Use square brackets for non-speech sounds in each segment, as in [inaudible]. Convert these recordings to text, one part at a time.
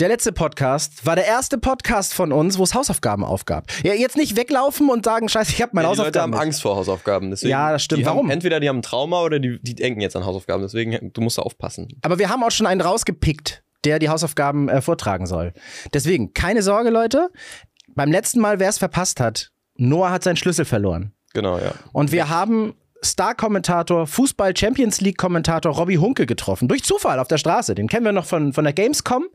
Der letzte Podcast war der erste Podcast von uns, wo es Hausaufgaben aufgab. Ja, jetzt nicht weglaufen und sagen, scheiße, ich habe meine Ja, die Leute Hausaufgaben. haben nicht. Angst vor Hausaufgaben. Deswegen, Ja, das stimmt. Warum? Haben, entweder die haben ein Trauma oder die, die denken jetzt an Hausaufgaben. Deswegen, du musst da aufpassen. Aber wir haben auch schon einen rausgepickt, der die Hausaufgaben äh, vortragen soll. Deswegen, keine Sorge, Leute. Beim letzten Mal, wer es verpasst hat, Noah hat seinen Schlüssel verloren. Genau, ja. Und wir haben Star-Kommentator, Fußball-Champions League-Kommentator Robbie Hunke getroffen. Durch Zufall auf der Straße. Den kennen wir noch von, von der Gamescom.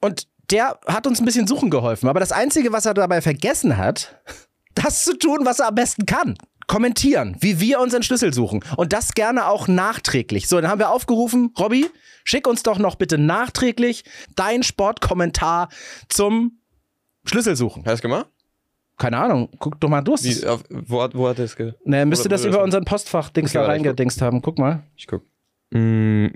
Und der hat uns ein bisschen suchen geholfen. Aber das Einzige, was er dabei vergessen hat, [laughs] das zu tun, was er am besten kann. Kommentieren, wie wir unseren Schlüssel suchen. Und das gerne auch nachträglich. So, dann haben wir aufgerufen, Robby, schick uns doch noch bitte nachträglich dein Sportkommentar zum Schlüsselsuchen. Hast du gemacht? Keine Ahnung, guck doch mal durch. Wie, auf, wo, hat- wo hat er es ge... Ne, müsste das oder über unseren Postfach-Dings Okay, da reingedingst haben. Guck mal. Ich guck. Mm,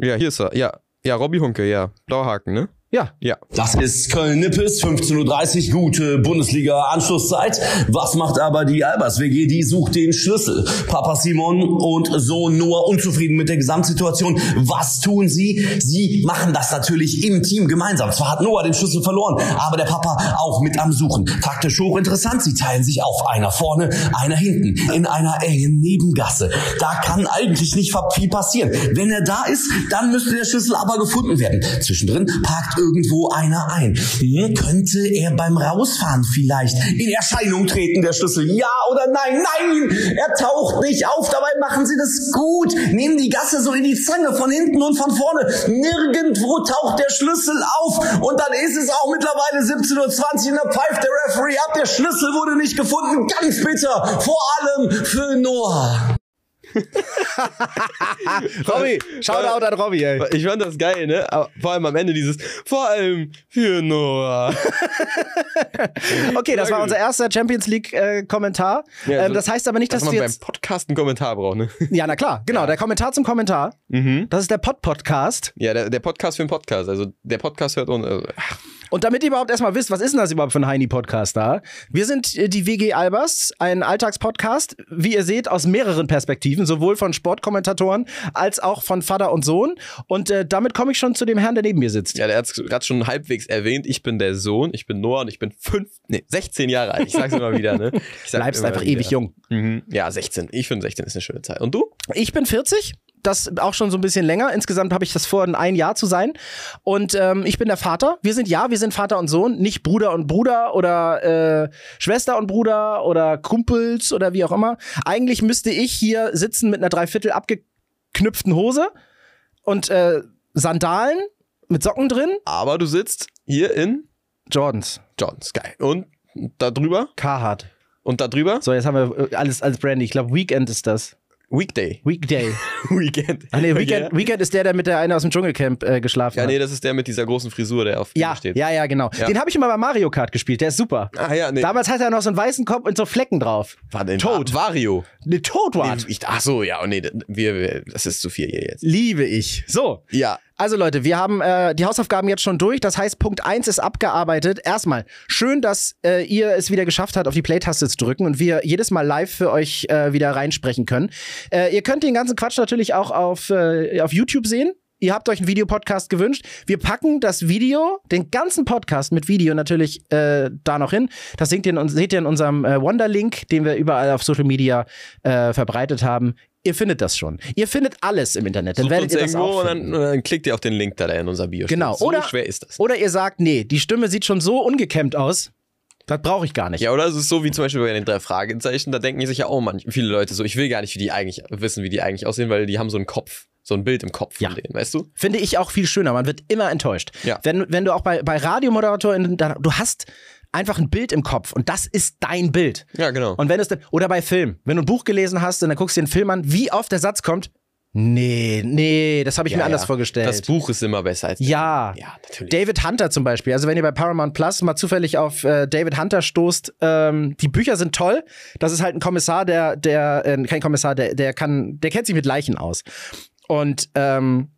ja, hier ist er. Ja, ja, Robby Hunke, ja. Blauer Haken, ne? Ja. Ja. Das ist Köln-Nippes, 15.30 Uhr, gute Bundesliga-Anschlusszeit. Was macht aber die Albers-WG? Die sucht den Schlüssel. Papa Simon und Sohn Noah unzufrieden mit der Gesamtsituation. Was tun sie? Sie machen das natürlich im Team gemeinsam. Zwar hat Noah den Schlüssel verloren, aber der Papa auch mit am Suchen. Taktisch hochinteressant. Sie teilen sich auf. Einer vorne, einer hinten. In einer engen Nebengasse. Da kann eigentlich nicht viel passieren. Wenn er da ist, dann müsste der Schlüssel aber gefunden werden. Zwischendrin parkt irgendwo einer ein. Hm, könnte er beim Rausfahren vielleicht in Erscheinung treten, der Schlüssel? Ja oder nein? Nein! Er taucht nicht auf. Dabei machen sie das gut. Nehmen die Gasse so in die Zange von hinten und von vorne. Nirgendwo taucht der Schlüssel auf. Und dann ist es auch mittlerweile 17.20 Uhr und da pfeift der Referee ab. Der Schlüssel wurde nicht gefunden. Ganz bitter. Vor allem für Noah. [laughs] Robby, Shoutout an Robby, ey. Ich fand das geil, ne? Aber vor allem am Ende dieses, vor allem für Noah. [laughs] Okay, das war unser erster Champions League-Kommentar. Ja, ähm, also, das heißt aber nicht, dass, Dass man wir beim jetzt. Podcast einen Kommentar braucht, ne? [laughs] Ja, na klar, genau. Der Kommentar zum Kommentar. Mhm. Das ist der Pod-Podcast. Ja, der, der Podcast für den Podcast. Also der Podcast hört und. Also, ach, Und damit ihr überhaupt erstmal wisst, was ist denn das überhaupt für ein Heini-Podcast da? Wir sind äh, die WG Albers, ein Alltagspodcast, wie ihr seht, aus mehreren Perspektiven, sowohl von Sportkommentatoren als auch von Vater und Sohn. Und äh, damit komme ich schon zu dem Herrn, der neben mir sitzt. ja, der hat es gerade schon halbwegs erwähnt. Ich bin der Sohn, ich bin Noah und ich bin fünf, nee, 16 Jahre alt. Ich sag's immer wieder, ne? [laughs] Bleibst einfach wieder. ewig jung. Mhm. Ja, 16. Ich finde 16 ist eine schöne Zeit. Und du? Ich bin 40. Das auch schon so ein bisschen länger. Insgesamt habe ich das vor, ein Jahr zu sein. Und ähm, ich bin der Vater. Wir sind ja, wir sind Vater und Sohn, nicht Bruder und Bruder oder äh, Schwester und Bruder oder Kumpels oder wie auch immer. Eigentlich müsste ich hier sitzen mit einer dreiviertel abgeknüpften Hose und äh, Sandalen mit Socken drin. Aber du sitzt hier in Jordans. Johns. Geil. Und da drüber? Carhartt. Und da drüber? So, jetzt haben wir äh, alles als Brandy. Ich glaube, Weekend ist das. Weekday. Weekday. [laughs] Weekend. Ah, nee, Weekend, Ja. Weekend ist der, der mit der eine aus dem Dschungelcamp äh, geschlafen Ja, hat. nee, das ist der mit dieser großen Frisur, der auf Ja, steht. ja, ja, genau. Ja. Den habe ich immer bei Mario Kart gespielt. Der ist super. Ah, ja, nee. Damals hatte er noch so einen weißen Kopf und so Flecken drauf. war denn Toad. Vario. Ne Toadwart. Nee, ich, ach so, ja, oh, nee, wir, wir, das ist zu viel hier jetzt. Liebe ich. So. Ja. Also Leute, wir haben äh, die Hausaufgaben jetzt schon durch. Das heißt, Punkt 1 ist abgearbeitet. Erstmal, schön, dass äh, ihr es wieder geschafft habt, auf die Play-Taste zu drücken und wir jedes Mal live für euch äh, wieder reinsprechen können. Äh, ihr könnt den ganzen Quatsch natürlich auch auf, äh, auf YouTube sehen. Ihr habt euch einen Videopodcast gewünscht. Wir packen das Video, den ganzen Podcast mit Video natürlich äh, da noch hin. Das seht ihr in, seht ihr in unserem äh, Wonderlink, den wir überall auf Social Media äh, verbreitet haben. Ihr findet das schon. Ihr findet alles im Internet. Dann Sucht werdet ihr das auch und finden. dann, und dann klickt ihr auf den Link, da der in unser Bio Genau. steht. So Oder- schwer ist das. Oder ihr sagt, nee, die Stimme sieht schon so ungekämmt aus, das brauche ich gar nicht. Ja, oder es ist so wie zum Beispiel bei den drei Fragezeichen, da denken sich ja auch manch, viele Leute so, ich will gar nicht wie die eigentlich wissen, wie die eigentlich aussehen, weil die haben so einen Kopf, so ein Bild im Kopf von Ja. denen, weißt du? Finde ich auch viel schöner. Man wird immer enttäuscht. Ja. Wenn, wenn du auch bei, bei Radiomoderatoren, da- du hast einfach ein Bild im Kopf und das ist dein Bild. Ja, genau. Und wenn es dann, oder bei Film, wenn du ein Buch gelesen hast und dann guckst du den Film an, wie oft der Satz kommt, nee, nee, das habe ich ja, mir anders ja. vorgestellt. Das Buch ist immer besser als Ja. Ja, natürlich. David Hunter zum Beispiel. Also wenn ihr bei Paramount Plus mal zufällig auf äh, David Hunter stoßt, ähm, die Bücher sind toll. Das ist halt ein Kommissar, der, der, äh, kein Kommissar, der, der kann, der kennt sich mit Leichen aus. Und ähm,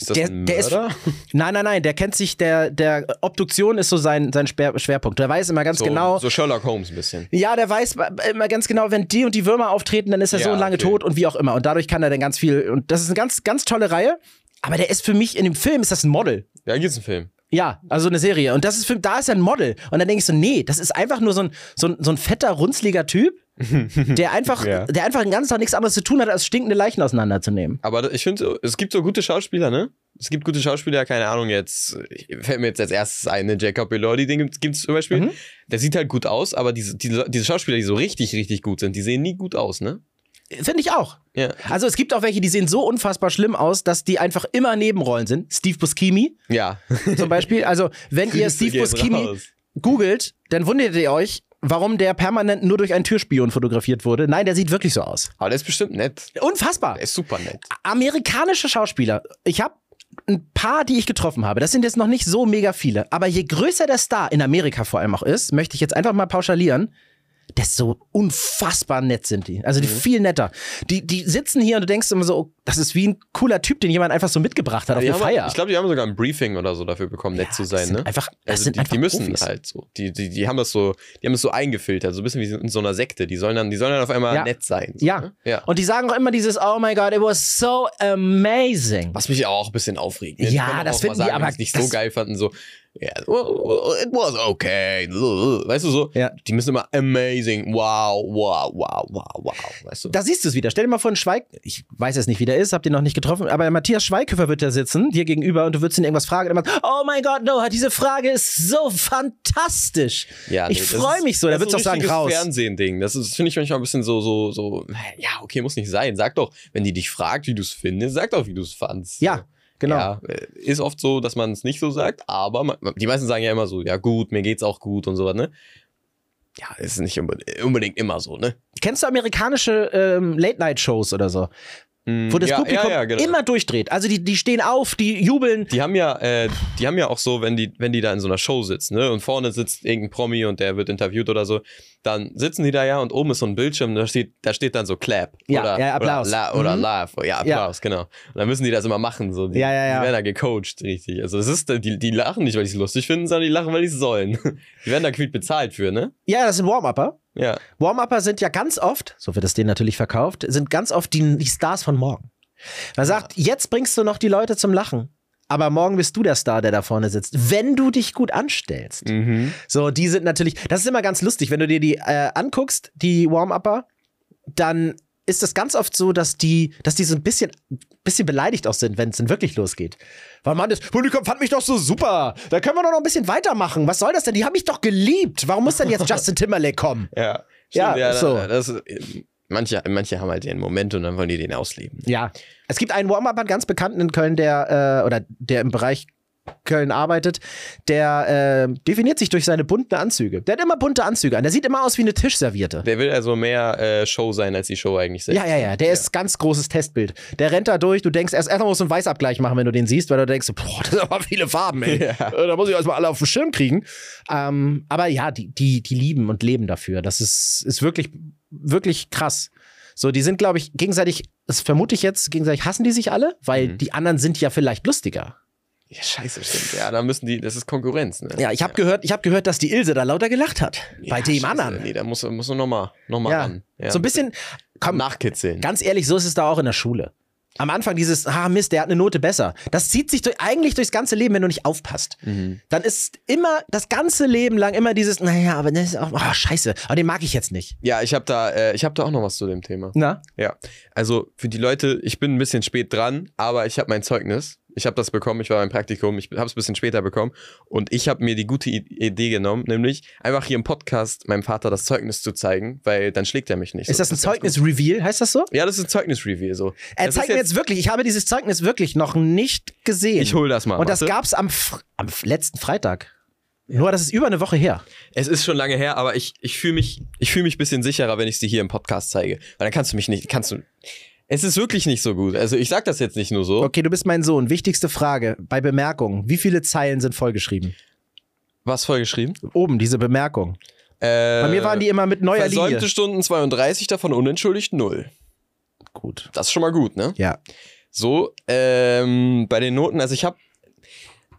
ist das der, ein der ist, Mörder? [laughs] nein, nein, nein, der kennt sich, der, der Obduktion ist so sein, sein Schwer, Schwerpunkt. Der weiß immer ganz so, genau. So Sherlock Holmes ein bisschen. Ja, der weiß immer ganz genau, wenn die und die Würmer auftreten, dann ist er Ja, so lange okay. tot und wie auch immer. Und dadurch kann er dann ganz viel. Und das ist eine ganz, ganz tolle Reihe. Aber der ist für mich in dem Film ist das ein Model. Ja, hier ist ein Film. Ja, also eine Serie. Und das ist für, da ist er ein Model. Und dann denke ich so, nee, das ist einfach nur so ein, so ein, so ein fetter, runzliger Typ, der einfach, [laughs] Ja. der einfach den ganzen Tag nichts anderes zu tun hat, als stinkende Leichen auseinanderzunehmen. Aber ich finde, es gibt so gute Schauspieler, ne? Es gibt gute Schauspieler, keine Ahnung, jetzt fällt mir jetzt als erstes ein, ne? Jacob Elordi, den gibt es zum Beispiel. Mhm. Der sieht halt gut aus, aber diese, diese, diese Schauspieler, die so richtig, richtig gut sind, die sehen nie gut aus, ne? Finde ich auch. Ja. Also es gibt auch welche, die sehen so unfassbar schlimm aus, dass die einfach immer Nebenrollen sind. Steve Buscemi Ja. zum Beispiel. Also wenn [laughs] ihr Steve Buscemi raus. googelt, dann wundert ihr euch, warum der permanent nur durch einen Türspion fotografiert wurde. Nein, der sieht wirklich so aus. Aber der ist bestimmt nett. Unfassbar. Der ist super nett. Amerikanische Schauspieler. Ich habe ein paar, die ich getroffen habe. Das sind jetzt noch nicht so mega viele. Aber je größer der Star in Amerika vor allem auch ist, möchte ich jetzt einfach mal pauschalieren, desto unfassbar nett sind die. Also die Mhm. viel netter. Die, die sitzen hier und du denkst immer so, oh, das ist wie ein cooler Typ, den jemand einfach so mitgebracht hat auf Die eine haben, Feier. ich glaube, die haben sogar ein Briefing oder so dafür bekommen, nett zu das sein, ne? Einfach, das Also sind die, einfach die müssen Profis. halt so. Die, die, die haben das so, die haben das so eingefiltert, so ein bisschen wie in so einer Sekte. Die sollen dann, die sollen dann auf einmal Ja. nett sein. So, Ja. Ne? ja. Und die sagen auch immer dieses, oh my God, it was so amazing. Was mich auch ein bisschen aufregt. Ne? Ja, das finden mal die sagen, aber- es nicht das- so geil fanden, so, ja, well, it was okay. Weißt du so? Ja. Die müssen immer amazing, wow, wow, wow, wow, wow. Weißt du? Da siehst du es wieder. Stell dir mal vor, ein Schweig. Ich weiß jetzt nicht, wie der ist, habt ihr noch nicht getroffen, aber Matthias Schweighöfer wird da sitzen, dir gegenüber, und du würdest ihn irgendwas fragen. Und er macht, oh mein Gott, no, diese Frage ist so fantastisch. Ja, nee, ich das freue mich so. Da das würdest du auch sagen, raus. Fernsehen-Ding. Das ist, finde ich manchmal ein bisschen so, so, so, ja, okay, muss nicht sein. Sag doch, wenn die dich fragt, wie du es findest, sag doch, wie du es fandst. Ja, genau. Ja, äh, ist oft so, dass man es nicht so sagt, aber man, die meisten sagen ja immer so, ja gut, mir geht's auch gut und so was, ne? Ja, ist nicht unbedingt, unbedingt immer so, ne? Kennst du amerikanische ähm, Late-Night-Shows oder so? Wo das ja, Publikum ja, ja, genau. immer durchdreht. Also die, die stehen auf, die jubeln. Die haben ja, äh, die haben ja auch so, wenn die, wenn die da in so einer Show sitzen, ne, und vorne sitzt irgendein Promi und der wird interviewt oder so, dann sitzen die da ja und oben ist so ein Bildschirm, da steht, da steht dann so Clap Ja, oder, ja, Applaus. oder, la, oder Mhm. Laugh, ja, Applaus, genau. Und dann müssen die das immer machen, so. Die, Ja, ja, ja. die werden da gecoacht, richtig. Also es ist, die, die lachen nicht, weil die es lustig finden, sondern die lachen, weil die es sollen. [laughs] Die werden da quiet bezahlt für, ne? Ja, das sind Warm-Upper. Ja. Warm-Upper sind ja ganz oft, so wird es denen natürlich verkauft, sind ganz oft die, die Stars von morgen. Man sagt, jetzt bringst du noch die Leute zum Lachen. Aber morgen bist du der Star, der da vorne sitzt, wenn du dich gut anstellst. Mhm. So, die sind natürlich, das ist immer ganz lustig, wenn du dir die äh, anguckst, die Warm-Upper, dann ist das ganz oft so, dass die, dass die so ein bisschen, bisschen beleidigt auch sind, wenn es dann wirklich losgeht. Weil man das Publikum fand mich doch so super. Da können wir doch noch ein bisschen weitermachen. Was soll das denn? Die haben mich doch geliebt. Warum muss denn jetzt [laughs] Justin Timberlake kommen? Ja. Ja, Stimmt, so. Das, manche, manche haben halt den Moment und dann wollen die den ausleben. Ja. Es gibt einen Warm-Upper, ganz bekannten in Köln, der, äh, oder der im Bereich Köln arbeitet, der äh, definiert sich durch seine bunten Anzüge. Der hat immer bunte Anzüge an. Der sieht immer aus wie eine Tischserviette. Der will also mehr äh, Show sein, als die Show eigentlich selbst. Ja, ja, ja, der ist ganz großes Testbild. Der rennt da durch, du denkst, erst erstmal musst du einen Weißabgleich machen, wenn du den siehst, weil du denkst, boah, das sind aber viele Farben, ey. [laughs] Ja. Äh, Da muss ich erstmal alle auf den Schirm kriegen. Ähm, aber ja, die, die, die lieben und leben dafür. Das ist, ist wirklich, wirklich krass. So, die sind, glaube ich, gegenseitig, das vermute ich jetzt, gegenseitig hassen die sich alle, weil Mhm. die anderen sind ja vielleicht lustiger. Ja, scheiße, stimmt. Ja, da müssen die, das ist Konkurrenz, ne? Ja, ich habe gehört, ich habe gehört, dass die Ilse da lauter gelacht hat. bei Ja, dem scheiße, anderen. Nee, da muss, muss nur nochmal noch mal Ja. ran. Ja. So ein bisschen, komm, nachkitzeln. Ganz ehrlich, so ist es da auch in der Schule. Am Anfang dieses, ah Mist, der hat eine Note besser. Das zieht sich durch, eigentlich durchs ganze Leben, wenn du nicht aufpasst. Mhm. Dann ist immer das ganze Leben lang immer dieses, naja, aber das ist auch, ah, scheiße, aber den mag ich jetzt nicht. Ja, ich habe da, äh, ich habe da auch noch was zu dem Thema. Na? Ja, also für die Leute, ich bin ein bisschen spät dran, aber ich habe mein Zeugnis. Ich habe das bekommen, ich war beim Praktikum, ich habe es ein bisschen später bekommen und ich habe mir die gute Idee genommen, nämlich einfach hier im Podcast meinem Vater das Zeugnis zu zeigen, weil dann schlägt er mich nicht. Ist So, das ein. Zeugnis-Reveal, heißt das so? Ja, das ist ein Zeugnis-Review. So. Er Das zeigt ist mir jetzt wirklich, ich habe dieses Zeugnis wirklich noch nicht gesehen. Ich hol das mal. Und das warte. gab's am, am letzten Freitag. Nur, das ist über eine Woche her. Es ist schon lange her, aber ich, ich fühle mich, ich fühl mich ein bisschen sicherer, wenn ich es dir hier im Podcast zeige. Weil dann kannst du mich nicht, kannst du. Es ist wirklich nicht so gut. Also ich sag das jetzt nicht nur so. Okay, du bist mein Sohn. Wichtigste Frage bei Bemerkungen. Wie viele Zeilen sind vollgeschrieben? Was vollgeschrieben? Oben, diese Bemerkung. Äh, Bei mir waren die immer mit neuer Versäumte Linie. Stunden 32, davon unentschuldigt 0. Gut. Das ist schon mal gut, ne? Ja. So, ähm, bei den Noten, also ich habe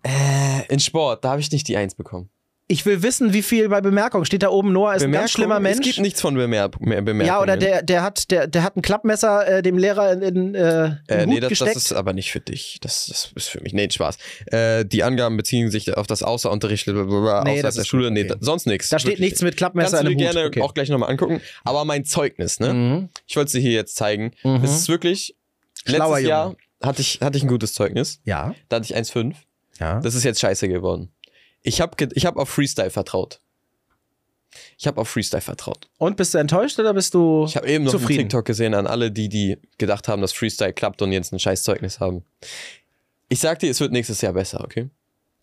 äh, in Sport, da habe ich nicht die 1 bekommen. Ich will wissen, wie viel bei Bemerkung. Steht da oben, Noah ist ein ganz schlimmer Mensch. Es gibt nichts von Bemer Bemerkungen. ja, oder der, der, hat, der, der hat ein Klappmesser äh, dem Lehrer in, in, äh, Äh, nee, das, gesteckt. das ist aber nicht für dich. Das, das ist für mich. Nee, Spaß. Äh, die Angaben beziehen sich auf das Außerunterricht blablabla, Nee, außerhalb das der Schule. Nee, okay. da, sonst nichts. da steht nichts mit Klappmesser Kannst du in dem Hut. gerne okay. auch gleich nochmal angucken. Aber mein Zeugnis, ne? Mhm. Ich wollte es dir hier jetzt zeigen. Mhm. Es ist wirklich. Schlauer letztes Jahr Junge. hatte ich, hatte ich ein gutes Zeugnis. Ja, Da hatte ich 1,5. ja. Das ist jetzt scheiße geworden. Ich habe ich hab auf Freestyle vertraut. Ich habe auf Freestyle vertraut. Und bist du enttäuscht oder bist du Ich habe eben noch zufrieden? einen TikTok gesehen an alle, die, die gedacht haben, dass Freestyle klappt und jetzt ein scheiß Zeugnis haben. Ich sag dir, es wird nächstes Jahr besser, okay?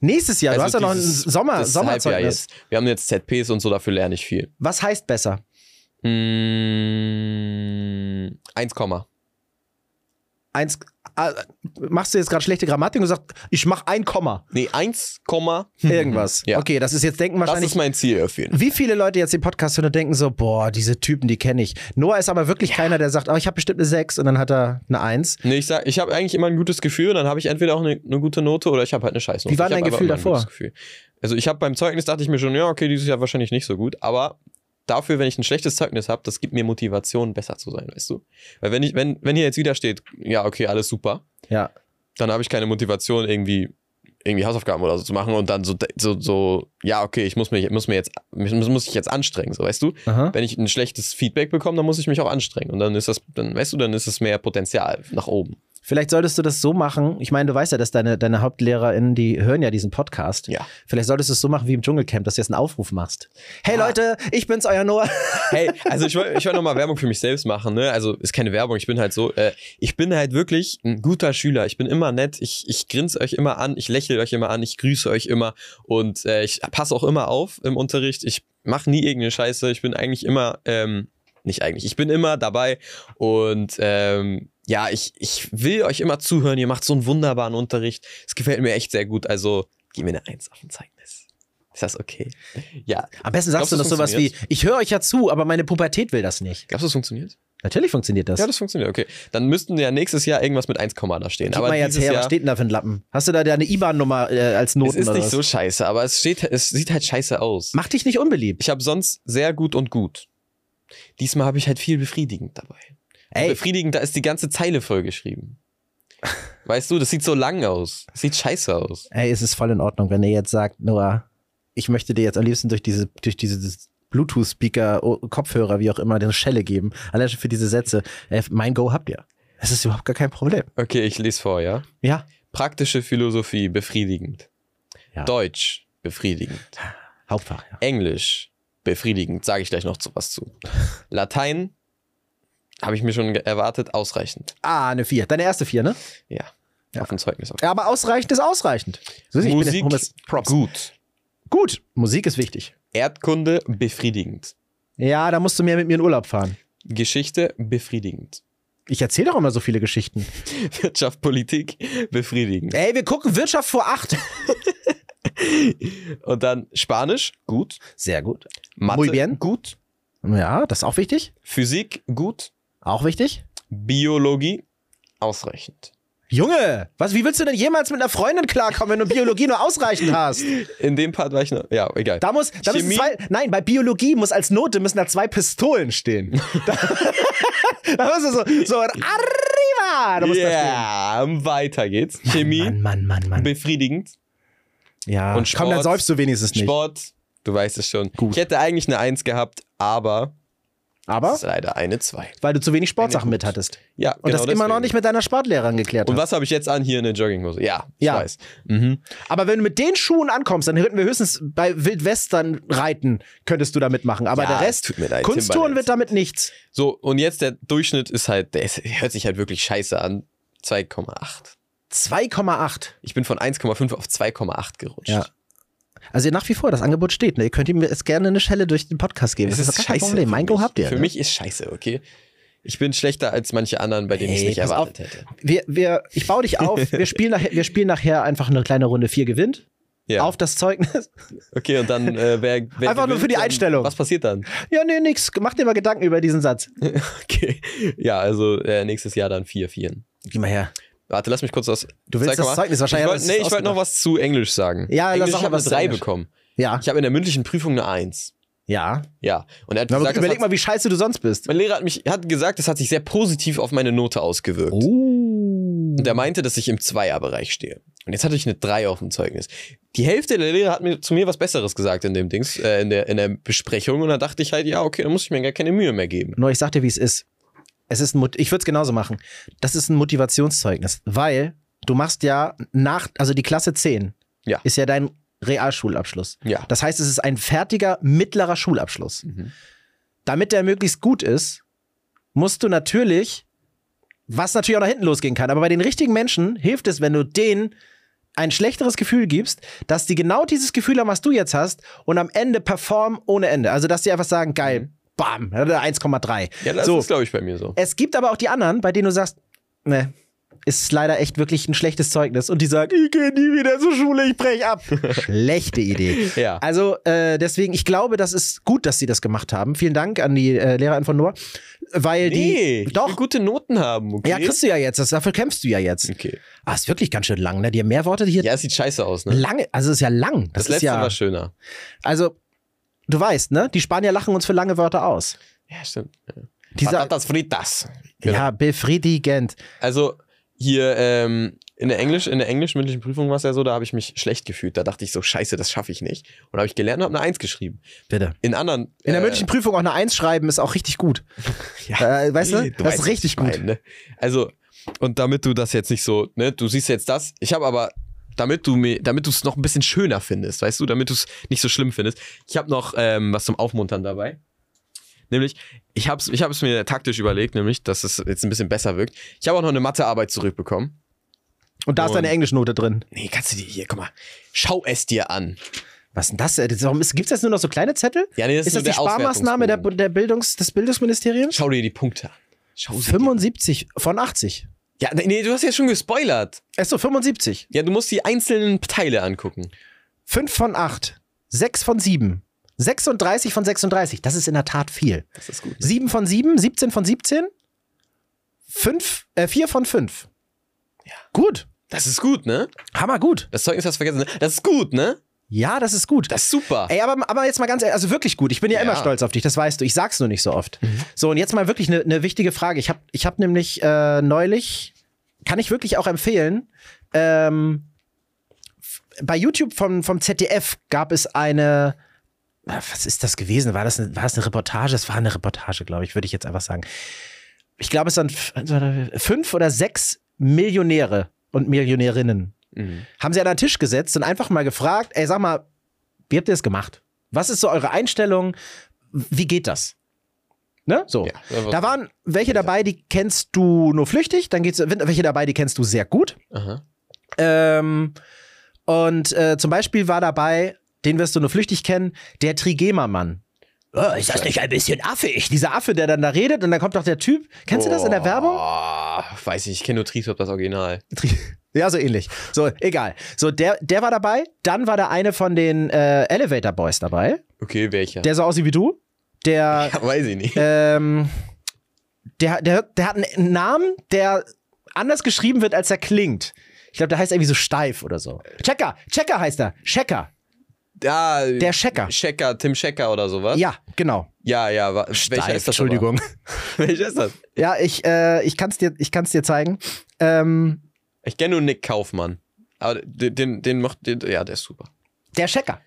Nächstes Jahr, du hast ja noch ein dieses- Sommer, Sommerzeugnis. Wir haben jetzt ZPs und so, dafür lerne ich viel. Was heißt besser? Mm, 1, Eins, äh, machst du jetzt gerade schlechte Grammatik und sagst, ich mach ein Komma. nee, 1, Irgendwas. Ja. Okay, das ist jetzt denken das wahrscheinlich. ist mein Ziel auf jeden Fall. Wie viele Leute jetzt den Podcast hören und denken so, boah, diese Typen, die kenne ich. Noah ist aber wirklich keiner, der sagt, oh, ich habe bestimmt eine 6 und dann hat er eine 1. Nee, ich sag, ich habe eigentlich immer ein gutes Gefühl, dann habe ich entweder auch eine, eine gute Note oder ich habe halt eine Scheißnote. Wie war dein Gefühl davor? Also ich habe beim Zeugnis dachte ich mir schon, ja, okay, dieses Jahr wahrscheinlich nicht so gut, aber dafür, wenn ich ein schlechtes Zeugnis habe, das gibt mir Motivation, besser zu sein, weißt du? Weil wenn ich, wenn, wenn hier jetzt wieder steht, ja, okay, alles super, Ja. dann habe ich keine Motivation, irgendwie, irgendwie Hausaufgaben oder so zu machen und dann so, so, so ja, okay, ich muss mich, muss mir jetzt, muss, muss ich jetzt anstrengen, so, weißt du? Aha. Wenn ich ein schlechtes Feedback bekomme, dann muss ich mich auch anstrengen und dann ist das, dann, weißt du, dann ist es mehr Potenzial nach oben. Vielleicht solltest du das so machen. Ich meine, du weißt ja, dass deine, deine HauptlehrerInnen, die hören ja diesen Podcast. Ja. Vielleicht solltest du es so machen wie im Dschungelcamp, dass du jetzt einen Aufruf machst. Hey Ja. Leute, ich bin's, euer Noah. [laughs] Hey, also ich wollte ich wollt nochmal Werbung für mich selbst machen, ne? Also ist keine Werbung, ich bin halt so, äh, ich bin halt wirklich ein guter Schüler. Ich bin immer nett, ich, ich grinse euch immer an, ich lächle euch immer an, ich grüße euch immer und äh, ich passe auch immer auf im Unterricht. Ich mache nie irgendeine Scheiße. Ich bin eigentlich immer, ähm, nicht eigentlich, ich bin immer dabei und ähm, ja, ich, ich will euch immer zuhören. Ihr macht so einen wunderbaren Unterricht. Es gefällt mir echt sehr gut. Also gib mir eine Eins auf ein Zeugnis. Ist das okay? Ja. Am besten sagst Glaubst du noch sowas wie, ich höre euch ja zu, aber meine Pubertät will das nicht. Glaubst du, es funktioniert? Natürlich funktioniert das. Ja, das funktioniert, okay. Dann müssten ja nächstes Jahr irgendwas mit 1, da stehen. Gib aber mal jetzt her, Jahr, was steht denn da für ein Lappen? Hast du da deine IBAN-Nummer äh, als Noten es ist nicht was? so scheiße, aber es, steht, es sieht halt scheiße aus. Mach dich nicht unbeliebt. Ich habe sonst sehr gut und gut. Diesmal habe ich halt viel befriedigend dabei. Ey, Befriedigend, da ist die ganze Zeile vollgeschrieben. Weißt du, das sieht so lang aus. Das sieht scheiße aus. ey, es ist voll in Ordnung, wenn ihr jetzt sagt, Noah, ich möchte dir jetzt am liebsten durch diese, durch diese Bluetooth-Speaker, O- Kopfhörer, wie auch immer, eine Schelle geben. Allein schon für diese Sätze. Äh, mein Go habt ihr. Das ist überhaupt gar kein Problem. Okay, ich lese vor, ja. Ja. Praktische Philosophie, befriedigend. Ja. Deutsch, befriedigend. Hauptfach, ja. Englisch, befriedigend, sage ich gleich noch zu was zu. Latein, habe ich mir schon erwartet, ausreichend. Ah, eine 4. Deine erste 4, ne? Ja. Ja. Auf ein Zeugnis. Auf. Ja, aber ausreichend ist ausreichend. So, ich bin Musik, jetzt- ist- Props. gut. Gut, Musik ist wichtig. Erdkunde, befriedigend. Ja, da musst du mehr mit mir in Urlaub fahren. Geschichte, befriedigend. Ich erzähle doch immer so viele Geschichten. [laughs] Wirtschaft, Politik, befriedigend. Ey, wir gucken Wirtschaft vor 8. [laughs] Und dann Spanisch, gut. Sehr gut. Mathe, Muy bien. gut. Ja, das ist auch wichtig. Physik, gut. Auch wichtig. Biologie, ausreichend. Junge, was, wie willst du denn jemals mit einer Freundin klarkommen, wenn du Biologie nur ausreichend hast? [laughs] In dem Part war ich noch, ja, egal. Da muss, da müssen Chemie? zwei, nein, bei Biologie muss als Note müssen da zwei Pistolen stehen. [laughs] da, [laughs] da du so, so, arriba! Da muss Ja, weiter geht's. da Chemie, stehen. Mann, Mann, Mann, Mann. befriedigend. Ja, Und komm, dann Sport- säufst du wenigstens nicht. Sport, du weißt es schon. Gut. Ich hätte eigentlich eine 1 gehabt, aber Aber, ist leider eine 2. weil du zu wenig Sportsachen mit hattest. Ja, Und das immer noch nicht mit deiner Sportlehrerin geklärt Und hast. was habe ich jetzt an hier eine Jogginghose? Ja, ich Ja. weiß. Mhm. Aber wenn du mit den Schuhen ankommst, dann hätten wir höchstens bei Wildwestern reiten, könntest du da mitmachen. Aber Ja, der es Rest, tut mir leid, Kunsttouren wird damit nichts. So, und jetzt der Durchschnitt ist halt, der ist, hört sich halt wirklich scheiße an. 2,8. 2,8. Ich bin von 1,5 auf 2,8 gerutscht. Ja. Also nach wie vor, das Angebot steht. Ne? Ihr könnt ihm jetzt gerne eine Schelle durch den Podcast geben. Es das ist kein scheiße. Problem. Mein Go habt ihr. Für ne? mich ist scheiße, okay? Ich bin schlechter als manche anderen, bei denen ich es nicht erwartet hätte. Wir, wir, ich baue dich auf. [laughs] Wir spielen, nachher, wir spielen nachher einfach eine kleine Runde 4 gewinnt. Ja. Auf das Zeugnis. Okay, und dann, äh, wer, wer [laughs] Einfach nur gewinnt, für die Einstellung. Was passiert dann? Ja, nee, nix. Mach dir mal Gedanken über diesen Satz. [laughs] Okay. Ja, also äh, nächstes Jahr dann 4, 4. Geh mal her. Warte, lass mich kurz das. Du willst Zeig das. Zeugnis wahrscheinlich, Ich wollt, nee, ich wollte noch was zu Englisch sagen. Ja, Englisch, ich habe eine was zu 3 Englisch. bekommen. Ja. Ich habe in der mündlichen Prüfung eine 1. Ja. Ja. Und er hat Aber gesagt, überleg mal, wie scheiße du sonst bist. mein Lehrer hat mich hat gesagt, das hat sich sehr positiv auf meine Note ausgewirkt. Oh. Und er meinte, dass ich im Zweierbereich stehe. Und jetzt hatte ich eine 3 auf dem Zeugnis. Die Hälfte der Lehrer hat mir zu mir was Besseres gesagt in dem Dings, äh, in, der, in der Besprechung. Und da dachte ich halt, ja, okay, dann muss ich mir gar keine Mühe mehr geben. Nur ich sag dir, wie es ist. Es ist ein ich würde es genauso machen. Das ist ein Motivationszeugnis, weil du machst ja nach, also die Klasse 10 Ja. ist ja dein Realschulabschluss. Ja. Das heißt, es ist ein fertiger mittlerer Schulabschluss. Mhm. Damit der möglichst gut ist, musst du natürlich, was natürlich auch nach hinten losgehen kann, aber bei den richtigen Menschen hilft es, wenn du denen ein schlechteres Gefühl gibst, dass die genau dieses Gefühl haben, was du jetzt hast und am Ende performen ohne Ende. Also, dass die einfach sagen, geil, bam, 1,3. Mhm. Ja, das so. ist, glaube ich, bei mir so. Es gibt aber auch die anderen, bei denen du sagst, ne, ist leider echt wirklich ein schlechtes Zeugnis. Und die sagen, ich gehe nie wieder zur Schule, ich brech ab. [laughs] Schlechte Idee. Ja. Also äh, deswegen, ich glaube, das ist gut, dass sie das gemacht haben. Vielen Dank an die äh, Lehrerin von Noah. Weil Nee, die. Doch. gute Noten haben, okay? Ja, kriegst du ja jetzt. Das, dafür kämpfst du ja jetzt. Okay. Ah, ist wirklich ganz schön lang, ne? Die haben mehr Worte hier. Ja, es sieht scheiße aus, ne? Lange, also es ist ja lang. Das, Das, ist letzte ja. war schöner. Also, du weißt, ne? Die Spanier lachen uns für lange Wörter aus. Ja, stimmt. Ja. Dieser, Patatas fritas. Genau. ja, befriedigend. Also hier ähm, in der Englisch, in der englisch-mündlichen Prüfung war es ja so, da habe ich mich schlecht gefühlt. Da dachte ich so, scheiße, das schaffe ich nicht. Und habe ich gelernt und habe eine Eins geschrieben. Bitte. In anderen. In der äh, mündlichen Prüfung auch eine Eins schreiben ist auch richtig gut. [laughs] äh, weißt du? Du das weißt, ist richtig gut. meine, ne? Also, und damit du das jetzt nicht so, ne, du siehst jetzt das, ich habe aber, damit du mir, damit du es noch ein bisschen schöner findest, weißt du, damit du es nicht so schlimm findest, ich habe noch ähm, was zum Aufmuntern dabei. Nämlich, ich habe es ich hab's mir taktisch überlegt, nämlich, dass es jetzt ein bisschen besser wirkt. Ich habe auch noch eine Mathearbeit zurückbekommen. Und da ist deine Englischnote drin. Nee, kannst du dir hier, guck mal, schau es dir an. Was ist denn das? Äh, das- Warum gibt es jetzt nur noch so kleine Zettel? Ja, nee, das ist das nur die Sparmaßnahme der, der Bildungs, des Bildungsministeriums? Schau dir die Punkte an. Schau sie dir 75 von 80. Ja, nee, du hast ja schon gespoilert. Achso, 75. Ja, du musst die einzelnen Teile angucken. 5 von 8. 6 von 7. 36 von 36. Das ist in der Tat viel. Das ist gut. 7 von 7, 17 von 17. 5, äh, 4 von 5. Ja. Gut. Das ist gut, ne? Hammer gut. Das Zeugnis hast du vergessen. Ne? Das ist gut, ne? Ja, das ist gut. Das ist super. Ey, aber, aber jetzt mal ganz ehrlich, also wirklich gut. Ich bin ja, Ja. immer stolz auf dich, das weißt du. Ich sag's nur nicht so oft. So, und jetzt mal wirklich eine ne wichtige Frage. Ich habe ich hab nämlich äh, neulich, kann ich wirklich auch empfehlen, ähm, bei YouTube vom, vom ZDF gab es eine, ah, was ist das gewesen? War das eine, war das eine Reportage? Es war eine Reportage, glaube ich, würde ich jetzt einfach sagen. Ich glaube, es waren fünf oder sechs Millionäre und Millionärinnen Mhm. haben sie an einen Tisch gesetzt und einfach mal gefragt, ey, sag mal, wie habt ihr das gemacht? Was ist so eure Einstellung? Wie geht das? Ne? So. Ja, da war- da waren welche dabei, die kennst du nur flüchtig, dann geht's welche dabei, die kennst du sehr gut. Aha. Ähm, und äh, zum Beispiel war dabei, den wirst du nur flüchtig kennen, der Trigema-Mann. Oh, ist das nicht ein bisschen affig? Dieser Affe, der dann da redet und dann kommt doch der Typ. Kennst du das in der Werbung? Oh, weiß ich, ich kenne nur Triesop, das Original. Ja, so ähnlich. So, egal. So, der, der war dabei. Dann war da eine von den äh, Elevator Boys dabei. Okay, welcher? Der so aussieht wie du. Der, [laughs] ja, weiß ich nicht. ähm, der, der, der hat einen Namen, der anders geschrieben wird, als er klingt. Ich glaube, der heißt irgendwie so steif oder so. Checker, Checker heißt er. Checker. Ja, Der Checker. Checker, Tim Checker oder sowas? Ja, genau. Ja, ja. wa- welcher ist das? Entschuldigung. [laughs] Welcher ist das? Ja, ich, äh, ich kann es dir, ich kann's dir zeigen. Ähm, Ich kenne nur Nick Kaufmann. Aber den, den, den macht, den, ja, der ist super. der Checker.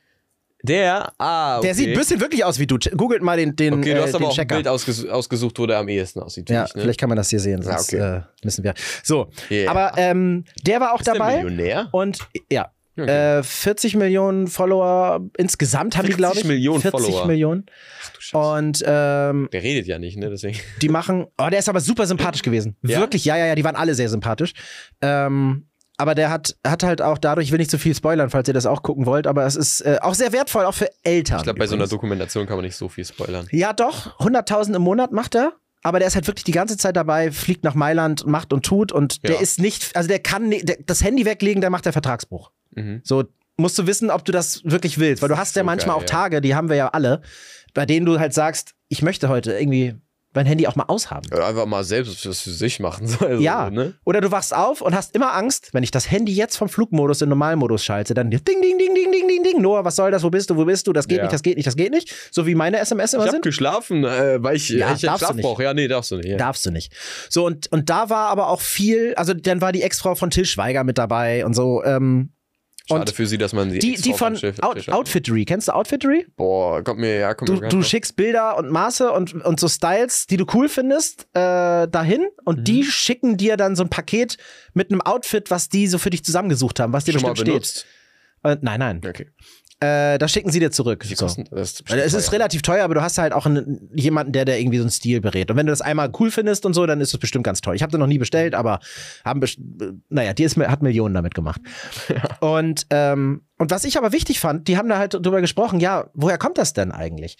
Der, ah, okay. Der sieht ein bisschen wirklich aus wie du. Googelt mal den, den, Okay, du äh, hast aber den auch ein. Bild ausges ausgesucht, wo der am ehesten aussieht. Ja, ich, ne? vielleicht kann man das hier sehen, Ja, sonst okay. äh, müssen wir. So, Yeah. aber ähm, der war auch ist der dabei. Millionär? Und ja, Okay. äh, 40 Millionen Follower insgesamt haben die, 40 glaube ich. Millionen 40 Follower. Millionen. Ach, du Scheiße. Und ähm, Der redet ja nicht, ne? Deswegen. die machen. Oh, der ist aber super sympathisch gewesen. Ja? Wirklich, ja, ja, ja, die waren alle sehr sympathisch. Ähm, aber der hat, hat halt auch dadurch, ich will nicht zu viel spoilern, falls ihr das auch gucken wollt, aber es ist äh, auch sehr wertvoll, auch für Eltern. Ich glaube, bei so einer. Dokumentation kann man nicht so viel spoilern. Ja, doch. 100.000 im Monat macht er. Aber der ist halt wirklich die ganze Zeit dabei, fliegt nach Mailand, macht und tut. Und der Ja. ist nicht, also der kann der, das Handy weglegen, der macht der Vertragsbruch. Mhm. So musst du wissen, ob du das wirklich willst. Weil du hast ja So manchmal geil, auch. Tage, die haben wir ja alle, bei denen du halt sagst, ich möchte heute irgendwie mein Handy auch mal aushaben. Ja, Einfach mal selbst was für sich machen. [laughs] So, also, Ja. Ne? Oder du wachst auf und hast immer Angst, wenn ich das Handy jetzt vom Flugmodus in Normalmodus schalte, dann ding, ding, ding, ding, ding, ding, ding. Noah, was soll das? Wo bist du? Wo bist du? Das geht Ja. nicht, das geht nicht, das geht nicht. So wie meine SMS immer Ich hab sind. geschlafen, äh, weil ich, Ja, ich Schlaf brauche. Ja, nee, darfst du nicht. Ja. Darfst du nicht. So, und, und da war aber auch viel, also dann war die Ex-Frau von Till Schweiger mit dabei und so. Ähm, Schade und für sie, dass man die die, die von Out, Outfittery, kennst du Outfittery? Boah, kommt mir, ja, kommt Du, mir du schickst Bilder und Maße und, und so Styles, die du cool findest, äh, dahin und Mhm. die schicken dir dann so ein Paket mit einem Outfit, was die so für dich zusammengesucht haben, was dir schon mal bestimmt steht. benutzt. Äh, nein, nein. Okay. Äh, das schicken sie dir zurück. So. kosten das? Weil Es ist relativ teuer, aber du hast halt auch einen, jemanden, der dir irgendwie so einen Stil berät. Und wenn du das einmal cool findest und so, dann ist es bestimmt ganz toll. Ich habe das noch nie bestellt, aber haben best- naja, die ist, hat Millionen damit gemacht. Und, ähm, und was ich aber wichtig fand, die haben da halt drüber gesprochen, ja, woher kommt das denn eigentlich?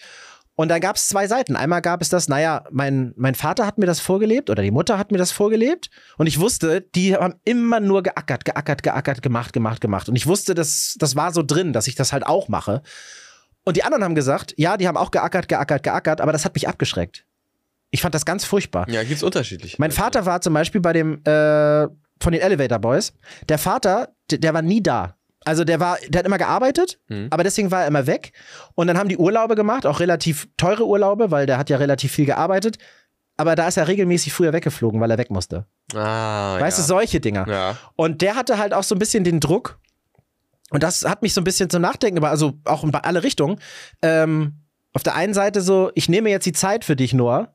Und da gab es zwei Seiten. Einmal gab es das, naja, mein, mein Vater hat mir das vorgelebt oder die Mutter hat mir das vorgelebt. Und ich wusste, die haben immer nur geackert, geackert, geackert, gemacht, gemacht, gemacht. Und ich wusste, das, das war so drin, dass ich das halt auch mache. Und die anderen haben gesagt, ja, die haben auch geackert, geackert, geackert, aber das hat mich abgeschreckt. Ich fand das ganz furchtbar. Ja, gibt's unterschiedlich. Mein Vater war zum Beispiel bei dem, äh, von den Elevator Boys. Der Vater, der, der war nie da. Also der war, der hat immer gearbeitet, Mhm. aber deswegen war er immer weg. Und dann haben die Urlaube gemacht, auch relativ teure Urlaube, weil der hat ja relativ viel gearbeitet. Aber da ist er regelmäßig früher weggeflogen, weil er weg musste. Ah, Weißt ja. du, solche Dinger. Ja. Und der hatte halt auch so ein bisschen den Druck. Und das hat mich so ein bisschen zum Nachdenken, über, also auch in alle Richtungen. Ähm, auf der einen Seite so, ich nehme jetzt die Zeit für dich, Noah,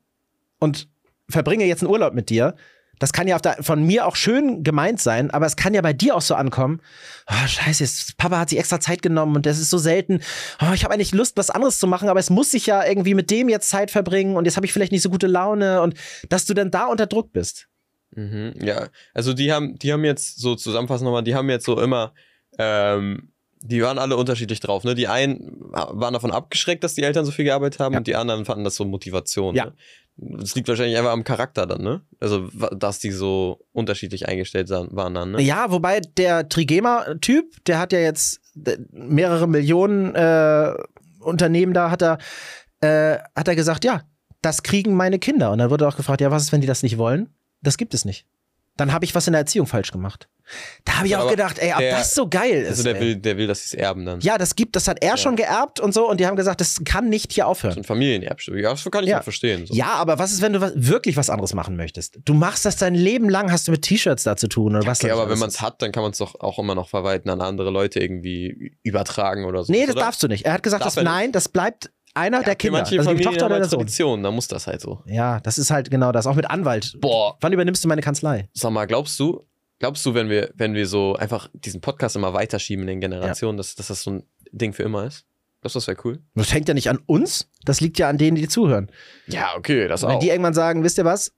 und verbringe jetzt einen Urlaub mit dir. Das kann ja der, von mir auch schön gemeint sein, aber es kann ja bei dir auch so ankommen. Oh, scheiße, jetzt, Papa hat sich extra Zeit genommen und das ist so selten. Oh, ich habe eigentlich Lust, was anderes zu machen, aber es muss sich ja irgendwie mit dem jetzt Zeit verbringen und jetzt habe ich vielleicht nicht so gute Laune und dass du dann da unter Druck bist. Mhm, ja, also die haben, die haben jetzt so zusammenfassend nochmal, die haben jetzt so immer, ähm, die waren alle unterschiedlich drauf. Ne? Die einen waren davon abgeschreckt, dass die Eltern so viel gearbeitet haben Ja. und die anderen fanden das so Motivation. Ja. Ne? Das liegt wahrscheinlich einfach am Charakter dann, ne? Also, dass die so unterschiedlich eingestellt waren dann, ne? Ja, wobei der Trigema-Typ, der hat ja jetzt mehrere Millionen äh, Unternehmen da, hat er, äh, hat er gesagt, ja, das kriegen meine Kinder. Und dann wurde auch gefragt, ja, was ist, wenn die das nicht wollen? Das gibt es nicht. Dann habe ich was in der Erziehung falsch gemacht. Da habe ich auch Aber gedacht, ey, ob der- das so geil ist. Also der ey. will, der will, dass sie es erben dann. ja, das gibt, das hat er schon geerbt und so. Und die haben gesagt, das kann nicht hier So aufhören. ein Familienerbstück. Ja, das kann ich Ja. auch verstehen. So. Ja, aber was ist, wenn du was, wirklich was anderes machen möchtest? Du machst das dein Leben lang, hast du mit T-Shirts da zu tun oder was? Okay, das aber wenn man ist. es hat, dann kann man es doch auch immer noch verwalten an andere Leute irgendwie übertragen oder so. Nee, das oder? darfst du nicht. Er hat gesagt, Darf das, nein, das bleibt einer Ja, der Kinder. Manche Also die Tochter oder der. Tradition, da muss das halt so. Ja, das ist halt genau das. Auch mit Anwalt. Boah. Wann übernimmst du meine Kanzlei? Sag mal, glaubst du, glaubst du, wenn wir, wenn wir so einfach diesen Podcast immer weiterschieben in den Generationen, dass, dass das so ein Ding für immer ist? Glaubst du, das wäre cool? Das hängt ja nicht an uns. Das liegt ja an denen, die zuhören. Ja, okay, das Wenn die irgendwann sagen, wisst ihr was?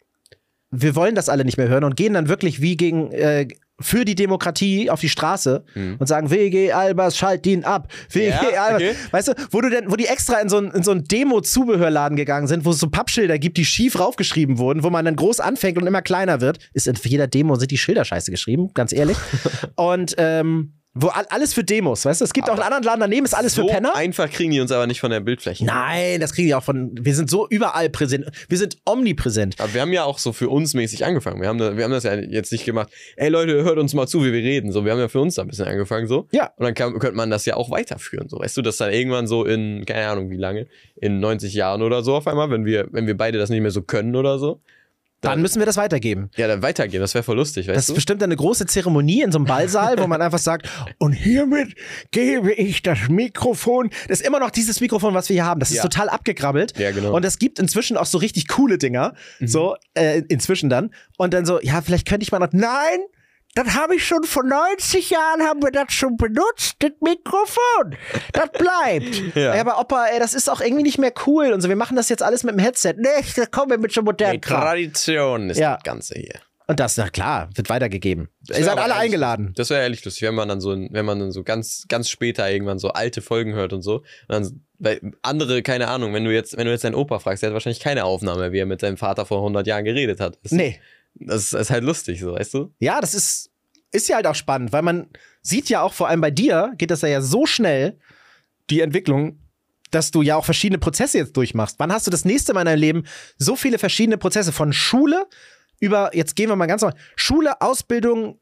Wir wollen das alle nicht mehr hören und gehen dann wirklich wie gegen äh, für die Demokratie auf die Straße Mhm. und sagen, WG Albers, schalt ihn ab. WG Ja, Albers. okay. Weißt du, wo du denn, wo die extra in so einen in so einen Demo-Zubehörladen gegangen sind, wo es so Pappschilder gibt, die schief raufgeschrieben wurden, wo man dann groß anfängt und immer kleiner wird, ist in jeder Demo sind die Schilder scheiße geschrieben, ganz ehrlich. [laughs] und ähm, wo all, alles für Demos, weißt du? Es gibt auch einen anderen Laden daneben, ist alles so für Penner. einfach kriegen die uns aber nicht von der Bildfläche. Nein, das kriegen die auch von. Wir sind so überall präsent. Wir sind omnipräsent. Aber wir haben ja auch so für uns mäßig angefangen. Wir haben, da, wir haben das ja jetzt nicht gemacht, ey Leute, hört uns mal zu, wie wir reden. So, wir haben ja für uns da ein bisschen angefangen so. Ja. Und dann kann, könnte man das ja auch weiterführen. So, weißt du, dass dann irgendwann so in, keine Ahnung wie lange, in 90 Jahren oder so auf einmal, wenn wir, wenn wir beide das nicht mehr so können oder so, Dann müssen wir das weitergeben. ja, dann weitergehen. Das wäre voll lustig, weißt Das ist du? bestimmt eine große Zeremonie in so einem Ballsaal, wo man einfach sagt, und hiermit gebe ich das Mikrofon. Das ist immer noch dieses Mikrofon, was wir hier haben. Das ist Ja. total abgegrabbelt. Ja, genau. Und es gibt inzwischen auch so richtig coole Dinger. So, äh, inzwischen dann. Und dann so, ja, vielleicht könnte ich mal noch. Nein! Das habe ich schon vor 90 Jahren haben wir das schon benutzt, das Mikrofon. Das bleibt. [laughs] Ja. Ey, aber Opa, ey, das ist auch irgendwie nicht mehr cool und so. Wir machen das jetzt alles mit dem Headset. Nee, da kommen wir mit Die modernen Kram. Tradition ist Ja. das Ganze hier. Und das, na klar, wird weitergegeben. Ihr seid alle ehrlich- eingeladen. Das wäre ehrlich lustig, wenn man dann so, wenn man dann so ganz, ganz später irgendwann so alte Folgen hört und so. Und dann, weil andere, keine Ahnung, wenn du jetzt, wenn du jetzt deinen Opa fragst, der hat wahrscheinlich keine Aufnahme, wie er mit seinem Vater vor 100 Jahren geredet hat. du? Nee. Das ist, halt lustig, so, weißt du? Ja, das ist, ist ja halt auch spannend, weil man sieht ja auch, vor allem bei dir, geht das ja so schnell, die Entwicklung, dass du ja auch verschiedene Prozesse jetzt durchmachst. Wann hast du das nächste Mal in deinem Leben so viele verschiedene Prozesse von Schule über, jetzt gehen wir mal ganz normal, Schule, Ausbildung,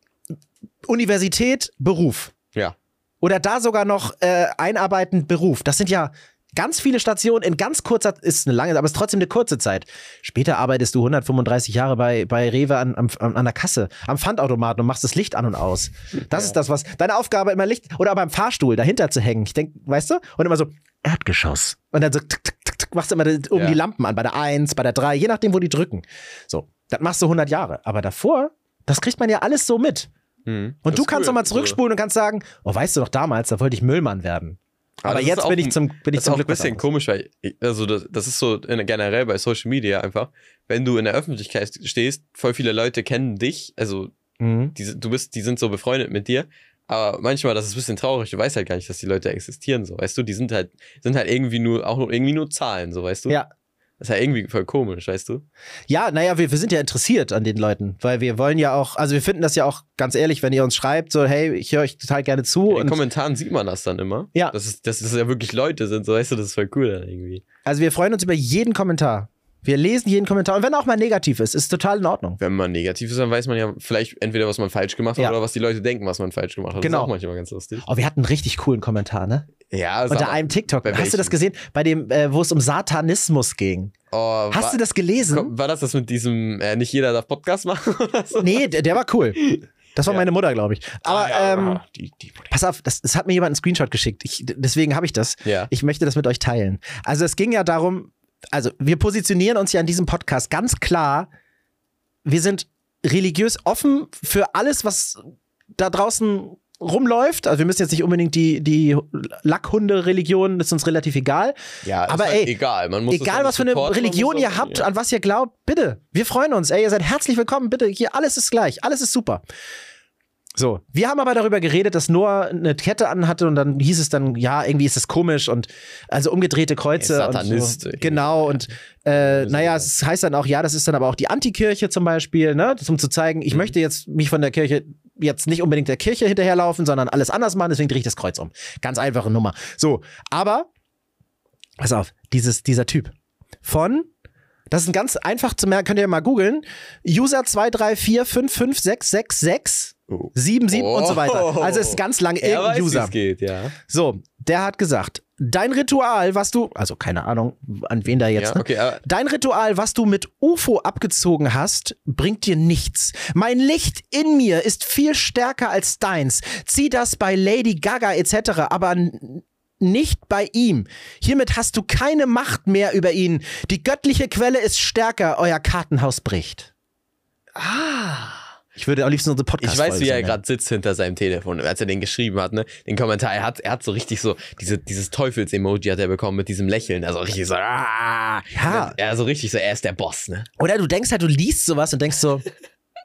Universität, Beruf. Ja. Oder da sogar noch äh, einarbeiten, Beruf. Das sind ja ganz viele Stationen in ganz kurzer, ist eine lange, aber es ist trotzdem eine kurze Zeit. Später arbeitest du 135 Jahre bei, bei Rewe an, an, an der Kasse, am Pfandautomaten und machst das Licht an und aus. Das ist das, was, deine Aufgabe immer Licht, oder aber am Fahrstuhl dahinter zu hängen. Ich denk, weißt du? Und immer so, Erdgeschoss. Und dann so, tick, tick, tick, tick, machst du immer die- oben Ja. die Lampen an, bei der 1, bei der 3, je nachdem, wo die drücken. So, das machst du 100 Jahre. Aber davor, das kriegt man ja alles so mit. Mhm. Und du kannst cool. doch mal zurückspulen und kannst sagen, oh, weißt du noch damals, da wollte ich Müllmann werden. Aber Aber ist jetzt auch bin ich ein- zum, bin ich das ist zum auch ein Glück was bisschen komisch, weil, also das, das ist so in, generell bei Social Media einfach, wenn du in der Öffentlichkeit stehst, voll viele Leute kennen dich, also Mhm. die, du bist, die sind so befreundet mit dir, aber manchmal, das ist ein bisschen traurig, du weißt halt gar nicht, dass die Leute existieren, so, weißt du, die sind halt, sind halt irgendwie nur, auch nur, irgendwie nur Zahlen, so, weißt du? Ja. Das ist halt irgendwie voll komisch, weißt du? Ja, naja, wir, wir sind ja interessiert an den Leuten, weil wir wollen ja auch, also wir finden das ja auch ganz ehrlich, wenn ihr uns schreibt, so, hey, ich höre euch total gerne zu. In den Kommentaren sieht man das dann immer. Ja. Dass es, dass es ja wirklich Leute sind, so, weißt du, das ist voll cool dann irgendwie. also wir freuen uns über jeden Kommentar. Wir lesen jeden Kommentar. Und wenn auch mal negativ ist, ist total in Ordnung. Wenn man negativ ist, dann weiß man ja vielleicht entweder, was man falsch gemacht hat Ja. oder was die Leute denken, was man falsch gemacht hat. Genau. Das ist auch manchmal ganz lustig. Oh, wir hatten einen richtig coolen Kommentar, ne? Ja, Unter einem TikTok. Hast du das gesehen? Bei dem, äh, wo es um Satanismus ging. Oh, Hast war, du das gelesen? War das das mit diesem, äh, nicht jeder darf Podcast machen [laughs] oder so? Nee, der, der war cool. Das war Ja. meine Mutter, glaube ich. Aber Ah, ja, ähm, die, die, pass auf, das, das hat mir jemand einen Screenshot geschickt. Ich, deswegen habe ich das. ja. Ich möchte das mit euch teilen. Also es ging ja darum, also wir positionieren uns ja in diesem Podcast ganz klar, wir sind religiös offen für alles, was da draußen rumläuft. Also wir müssen jetzt nicht unbedingt die, die Lackhunde-Religion, das ist uns relativ egal. ja, ist aber halt ey, egal. Man muss Egal, ja was für eine Religion ihr habt, ja. an was ihr glaubt, bitte. Wir freuen uns. Ey, ihr seid herzlich willkommen, bitte. Hier, alles ist gleich, alles ist super. So, wir haben aber darüber geredet, dass Noah eine Kette anhatte und dann hieß es dann, ja, irgendwie ist das komisch und also umgedrehte Kreuze. Ey, Satanist, und so. Genau, und äh, naja, es heißt dann auch, ja, das ist dann aber auch die Antikirche zum Beispiel, ne? Um zu zeigen, Mhm. ich möchte jetzt mich von der Kirche jetzt nicht unbedingt der Kirche hinterherlaufen, sondern alles anders machen, deswegen drehe ich das Kreuz um. Ganz einfache Nummer. So, aber, pass auf, dieses, dieser Typ von, das ist ein ganz einfach zu merken, könnt ihr mal googeln, User 234556666 Oh. 77 und so weiter. Oh. Also es ist ganz lang irgendein User. geht, ja. So, der hat gesagt, dein Ritual, was du, also keine Ahnung, an wen da jetzt, ja ne? okay, aber Dein Ritual, was du mit UFO abgezogen hast, bringt dir nichts. Mein Licht in mir ist viel stärker als deins. Zieh das bei Lady Gaga etc., aber nicht bei ihm. Hiermit hast du keine Macht mehr über ihn. Die göttliche Quelle ist stärker, euer Kartenhaus bricht. Ah. Ich würde am liebsten unsere podcast ich weiß, wie er gerade sitzt hinter seinem Telefon, als er den geschrieben hat, ne? Den Kommentar, er hat, er hat so richtig so, diese, dieses Teufels-Emoji hat er bekommen mit diesem Lächeln. Also richtig so, ah, Ja. Er so richtig so, er ist der Boss, ne? Oder du denkst halt, du liest sowas und denkst so,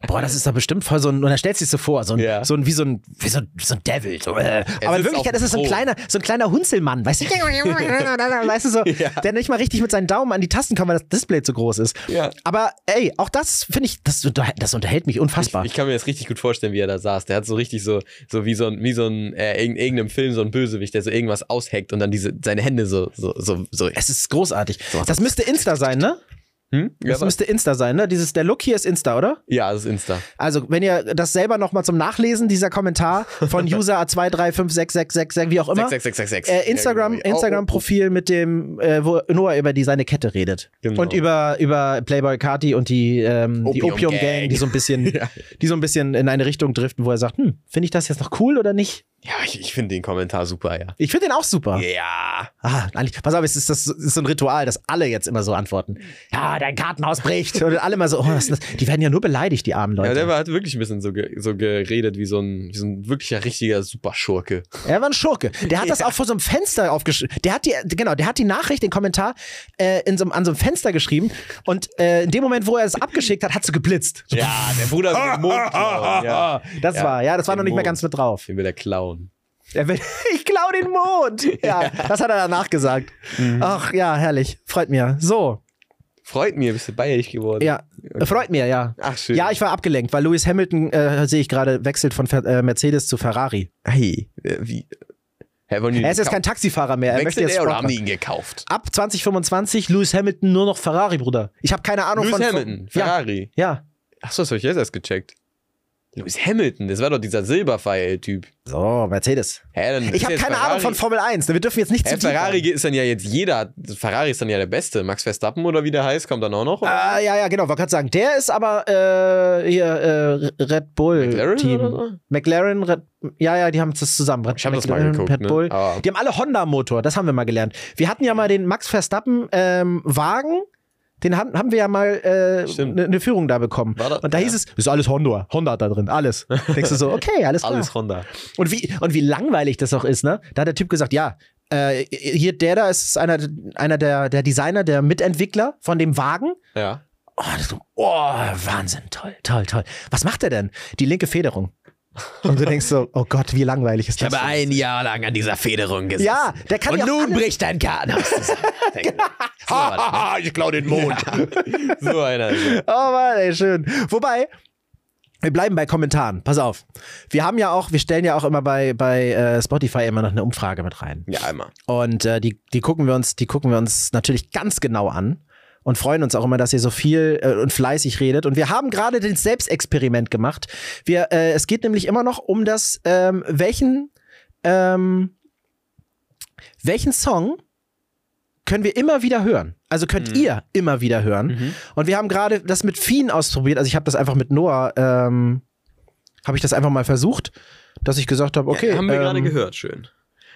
boah, das ist doch bestimmt voll so ein, und dann stellst du dir so vor, so ein, Ja. so ein, wie so ein, wie so ein, so ein Devil. So, äh. Aber in Wirklichkeit ist es so ein kleiner, so ein kleiner Hunzelmann, weißt du? [laughs] [laughs] weißt du so, Ja. der nicht mal richtig mit seinen Daumen an die Tasten kommt, weil das Display zu groß ist. Ja. Aber ey, auch das finde ich, das, unterhält- das unterhält mich unfassbar. Ich, ich kann mir das richtig gut vorstellen, wie er da saß. Der hat so richtig so, so wie so ein, wie so ein, äh, in irgendeinem Film, so ein Bösewicht, der so irgendwas ausheckt und dann diese, seine Hände so, so, so, so. es ist großartig. So. Das müsste Insta sein, ne? Hm? Ja, Das müsste Insta sein, ne? Dieses, der Look hier ist Insta, oder? ja, das ist Insta. Also, wenn ihr das selber nochmal zum Nachlesen, dieser Kommentar von User A2356666, wie auch immer. 6666. Äh, Instagram, Ja, genau. Instagram-Profil mit dem, äh, wo Noah über die seine Kette redet. Genau. Und über, über Playboy Carti und die, ähm, die Opium Opium Gang, Gang. die so ein bisschen, Ja. die so ein bisschen in eine Richtung driften, wo er sagt, hm, finde ich das jetzt noch cool oder nicht? Ja, ich, ich finde den Kommentar super, ja. Ich finde den auch super. Ja. Ah, eigentlich, pass auf, es ist, das ist so ein Ritual, dass alle jetzt immer so antworten. Ja, dein Kartenhaus bricht. Und alle mal so, oh, was ist das? Die werden ja nur beleidigt, die armen Leute. Ja, der war, hat wirklich ein bisschen so, ge, so geredet wie so ein, wie so ein wirklicher, richtiger Superschurke. Er war ein Schurke. Der hat [laughs] das auch vor so einem Fenster aufgeschrieben. Der hat die, genau, der hat die Nachricht, den Kommentar äh, in so, einem- an so einem Fenster geschrieben. Und äh, in dem Moment, wo er es abgeschickt hat, hat so geblitzt. Ja, der Bruder will den Mond klauen. [laughs] Ja. Das Ja, war, ja, das war noch nicht mehr Mond. ganz mit drauf. Den will er klauen. Er will, [laughs] ich klau den Mond. [laughs] Ja, das hat er danach gesagt. Ach ja, herrlich. Freut mir. So, Freut mich, bist du bayerisch geworden. ja. Freut mir, ja. Ach, schön. Ja, ich war abgelenkt, weil Lewis Hamilton, äh, sehe ich gerade, wechselt von äh, Mercedes zu Ferrari. Hey, äh, wie. Er ist jetzt kein Taxifahrer mehr. Er möchte jetzt er oder haben die ihn gekauft? Ab 2025 Lewis Hamilton nur noch Ferrari, Bruder. Ich habe keine Ahnung Lewis von Hamilton, Ja, Ferrari. ja. Achso, das habe ich jetzt erst gecheckt. Lewis Hamilton, das war doch dieser Silberpfeil-Typ. So, Mercedes. Hä, Ich habe keine Ferrari- Ahnung von Formel 1. Wir dürfen jetzt nicht Hä, zu Ferrari ist dann ja jetzt jeder. Ferrari ist dann ja der Beste. Max Verstappen oder wie der heißt, kommt dann auch noch. Ah, ja, ja, genau. Wollte gerade sagen, der ist aber äh, hier äh, Red Bull McLaren Team. so? McLaren, Red, ja, ja, die haben das zusammen. Red, Ich hab das mal geguckt, Red ne? Bull. Aber- Die haben alle Honda-Motor, das haben wir mal gelernt. Wir hatten ja mal den Max Verstappen ähm, Wagen. Den haben, haben wir ja mal eine Stimmt. ne, ne Führung da bekommen. Das- und da ja. hieß es, ist alles Honda. Honda da drin, alles. Denkst du so, okay, alles klar. Alles Honda. Und wie, und wie langweilig das auch ist, ne? Da hat der Typ gesagt, ja, äh, hier der da ist einer, einer der, der Designer, der Mitentwickler von dem Wagen. Ja. Oh, oh, Wahnsinn, toll, toll, toll. Was macht er denn? Die linke Federung. Und du denkst so, oh Gott, wie langweilig ist das? denn? Jahr lang an dieser Federung gesessen. ja, der kann ja auch alles- bricht dein Kartenhaus zusammen. [laughs] so, einer, [laughs] ich klau den Mond. so einer. er. Oh Mann, ey, schön. Wobei, wir bleiben bei Kommentaren. Pass auf. Wir haben ja auch, wir stellen ja auch immer bei, bei äh, Spotify immer noch eine Umfrage mit rein. Ja, einmal. Und äh, die, die gucken wir uns, die gucken wir uns natürlich ganz genau an und freuen uns auch immer, dass ihr so viel äh, und fleißig redet. Und wir haben gerade den Selbstexperiment gemacht. Wir, äh, es geht nämlich immer noch um das, ähm, welchen, ähm, welchen Song können wir immer wieder hören. Also könnt ihr immer wieder hören. Und wir haben gerade das mit Fien ausprobiert. Also ich habe das einfach mit Noah, ähm, habe ich das einfach mal versucht, dass ich gesagt habe, okay. Ja, haben wir gerade ähm, gehört, schön.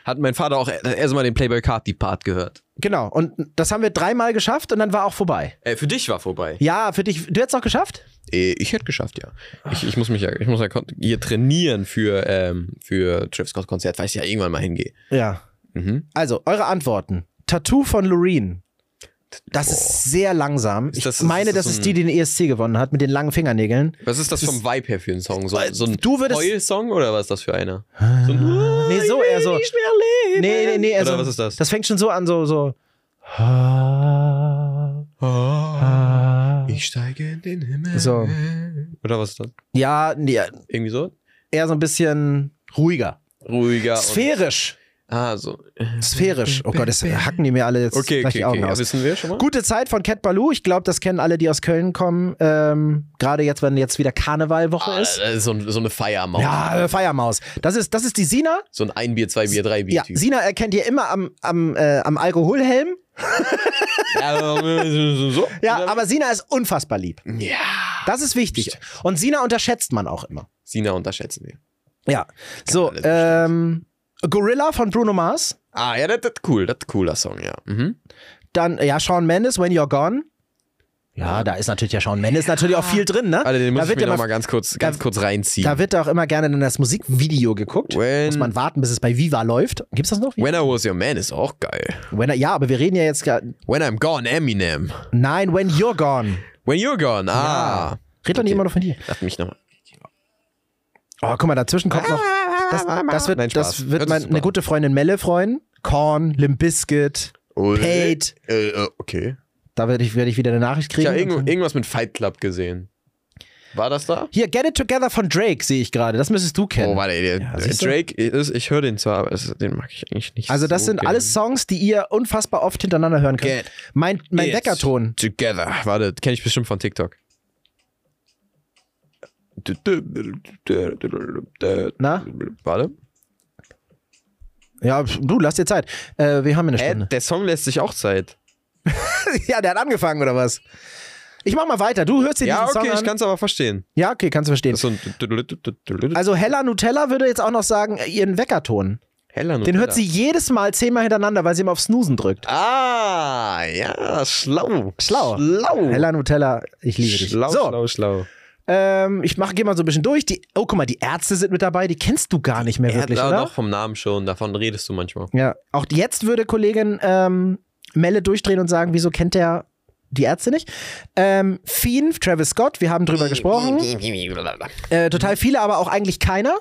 Hat mein Vater auch erstmal den Playboy Carty Part gehört. Genau, und das haben wir dreimal geschafft und dann war auch vorbei. Äh, für dich war vorbei. Ja, für dich, du hättest auch geschafft? Äh, ich hätte geschafft, ja. Ich, ich muss mich ja, ich muss ja hier trainieren für, ähm, für Travis Scott Konzert, weil ich ja irgendwann mal hingehe. Ja. Mhm. Also, eure Antworten. Tattoo von Loreen. Das ist sehr langsam. Ist ich das- meine, ist das das so ist die, die den ESC gewonnen hat, mit den langen Fingernägeln. Was ist das vom Vibe her für ein Song? So, so ein Du würdest- Heul-Song oder was ist das für einer? So ein, Nee, so eher so. Nee, nee, nee. Oder Also, was ist das? Das fängt schon so an, so, so. Ich steige in den Himmel. So. Oder was ist das? Ja, nee, Irgendwie so? eher so ein bisschen ruhiger. Ruhiger. Sphärisch. Ah, so. Sphärisch. Oh Gott, das hacken die mir alle jetzt Okay, gleich okay, die Augen okay. Ja, aus. wissen wir schon mal? Gute Zeit von Cat Baloo. Ich glaube, das kennen alle, die aus Köln kommen. Ähm, Gerade jetzt, wenn jetzt wieder Karnevalwoche Ah, ist. ist so, so eine Feiermaus. Ja, äh, Feiermaus. Das ist, das ist die Sina. So ein ein Bier, zwei Bier, drei Bier. Ja, Typ. Sina erkennt ihr immer am, am, äh, am Alkoholhelm. [laughs] Ja, so, so. Ja, aber Sina ist unfassbar lieb. Ja. Das ist wichtig. Und Sina unterschätzt man auch immer. Sina unterschätzen wir. Ja. So, alles ähm, Gorilla von Bruno Mars. Ah, ja, das ist cool. Das ist ein cooler Song, ja. Mhm. Dann, ja, Shawn Mendes, When You're Gone. Ja, da ist natürlich ja Shawn Mendes natürlich auch viel drin, ne? Alter, den muss da ich wird mir ja noch mal- mal ganz kurz, ganz da- kurz reinziehen. Da wird auch immer gerne in das Musikvideo geguckt. When- Muss man warten, bis es bei Viva läuft. Gibt's das noch? When I Was Your Man ist auch geil. When, ja, aber wir reden ja jetzt. When I'm Gone, Eminem. Nein, When You're Gone. When You're Gone, ah. Red doch nicht Okay. immer noch von dir. Lass mich nochmal. Oh, guck mal, dazwischen kommt noch. Das, das wird, Nein, das wird Hört sich mein, super eine an. gute Freundin Melle freuen. Korn, Limp Bizkit, Pate. Äh, äh, okay. Da werde ich, werd ich wieder eine Nachricht Ich kriegen. habe irgend, irgendwas mit Fight Club gesehen. War das da? Hier, Get It Together von Drake sehe ich gerade. Das müsstest du kennen. Oh, warte, der, Ja? Drake, ist, ich höre den zwar, aber den mag ich eigentlich nicht also, das so sind gerne. alles Songs, die ihr unfassbar oft hintereinander hören könnt. Get Mein, mein It Weckerton. Together. Warte, kenne ich bestimmt von TikTok. Na? Warte. Ja, du, lass dir Zeit. Äh, wir haben eine Stunde. der Song lässt sich auch Zeit. [laughs] ja, der hat angefangen, oder was? Ich mach mal weiter. Du hörst dir Ja, diesen okay, Song ich an. kann es aber verstehen. Ja, okay, kannst du verstehen. So Also Hella Nutella würde jetzt auch noch sagen, äh, ihren Weckerton. heller Den hört sie jedes Mal zehnmal hintereinander, weil sie immer auf Snoosen drückt. Ah, ja, schlau. Schlau. Schlau. Hella Nutella, ich liebe dich. Schlau, so, schlau, schlau. Ähm, ich mach, geh mal so ein bisschen durch. Die, oh, guck mal, die Ärzte sind mit dabei. Die kennst du gar nicht mehr Ja, wirklich, oder? doch vom Namen schon, davon redest du manchmal. Ja. Auch jetzt würde Kollegin ähm, Melle durchdrehen und sagen, wieso kennt der die Ärzte nicht? Ähm, Fiend, Travis Scott, wir haben drüber gesprochen. Äh, total viele, aber auch eigentlich keiner.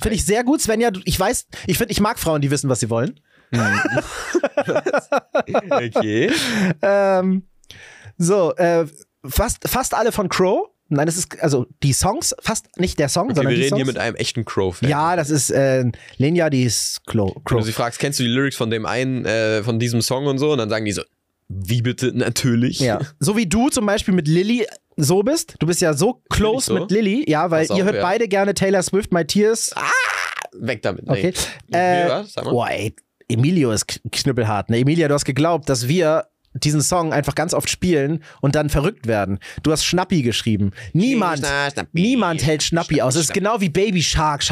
Finde ich sehr gut. Svenja, ich weiß, ich finde, ich mag Frauen, die wissen, was sie wollen. [laughs] Okay. [laughs] Ähm, so, äh, fast, fast alle von Crow. Nein, das ist, also die Songs, fast nicht der Song, Okay, sondern wir die reden hier mit einem echten Crow-Fan. ja, das ist äh, Lenja, die ist Klo Wenn du Crow. sie fragst, kennst du die Lyrics von dem einen, äh, von diesem Song und so, und dann sagen die so, wie bitte? Natürlich. Ja. [laughs] So wie du zum Beispiel mit Lilly so bist. Du bist ja so close so? mit Lilly, ja, weil Pass ihr auf, hört ja. beide gerne Taylor Swift, My Tears. Weg damit. Nee. Okay. Äh, was? Sag mal. boah, ey, Emilio ist kn- knüppelhart. Ne? Emilia, du hast geglaubt, dass wir diesen Song einfach ganz oft spielen und dann verrückt werden. Du hast Schnappi geschrieben. Niemand, Schna- Schnappi. niemand hält Schnappi aus. Das ist genau wie Baby Shark.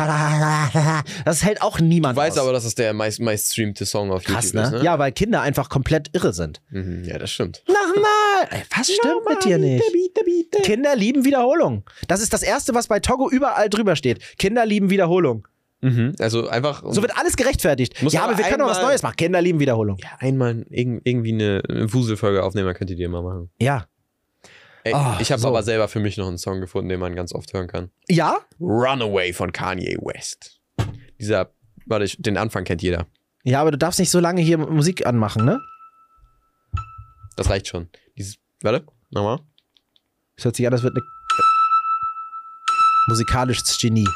Das hält auch niemand Ich weiß aus. aber, das ist der meist, meist streamte Song auf Krass, YouTube ne? ist, ne? Ja, weil Kinder einfach komplett irre sind. Mhm, ja, das stimmt. Nochmal! Ey, was stimmt mit dir nicht? Bitte, bitte. Kinder lieben Wiederholung. Das ist das Erste, was bei Togo überall drüber steht. Kinder lieben Wiederholung. Mhm. Also einfach So wird alles gerechtfertigt. Ja, aber aber wir können doch was Neues machen. Kinder lieben Wiederholung. ja, einmal irg- irgendwie eine Wuselfolge aufnehmen, könnt ihr die mal machen. Ja. Ey, Ah, ich habe so. aber selber für mich noch einen Song gefunden, den man ganz oft hören kann. Ja? Runaway von Kanye West. Dieser, warte, ich, den Anfang kennt jeder. Ja, aber du darfst nicht so lange hier Musik anmachen, ne? Das reicht schon. Dieses, warte, nochmal. Das hört sich an, das wird eine musikalisches Genie.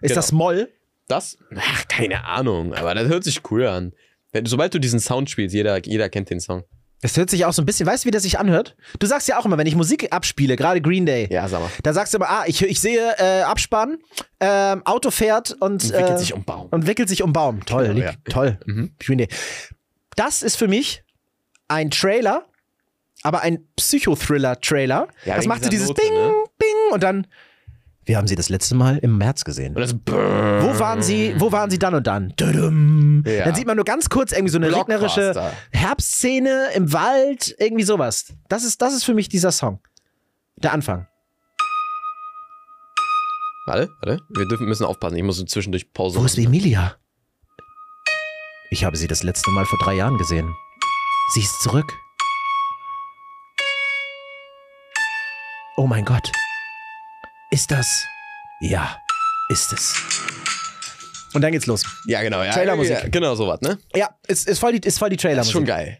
Ist Genau. das Moll? Das? Ach, keine Ahnung, aber das hört sich cool an. Wenn, sobald du diesen Sound spielst, jeder, jeder kennt den Song. Das hört sich auch so ein bisschen, weißt du, wie das sich anhört? Du sagst ja auch immer, wenn ich Musik abspiele, gerade Green Day, Ja, sag mal. da sagst du immer, ah, ich, ich sehe äh, Abspann, ähm, Auto fährt und, Und wickelt äh, sich um Baum. und wickelt sich um Baum. Toll, Genau, ja. toll. Mhm. Green Day. Das ist für mich ein Trailer, aber ein Psychothriller-Trailer. Ja, das macht so dieses Note, Bing, ne? Bing und dann. Wir haben sie das letzte Mal im März gesehen. Und das Wo waren sie, wo waren sie dann und dann? Ja. Dann sieht man nur ganz kurz irgendwie so eine regnerische. Herbstszene im Wald, irgendwie sowas. Das ist, das ist für mich dieser Song. Der Anfang. Warte, warte. Wir dürfen, müssen aufpassen. Ich muss zwischendurch Pause Wo ist machen. Emilia? Ich habe sie das letzte Mal vor drei Jahren gesehen. Sie ist zurück. Oh mein Gott. Ist das? Ja, ist es. Und dann geht's los. Ja, genau. Ja, Trailermusik. Ja, genau, sowas, ne? Ja, ist, ist voll die, ist voll die Das Trailermusik. ist schon geil.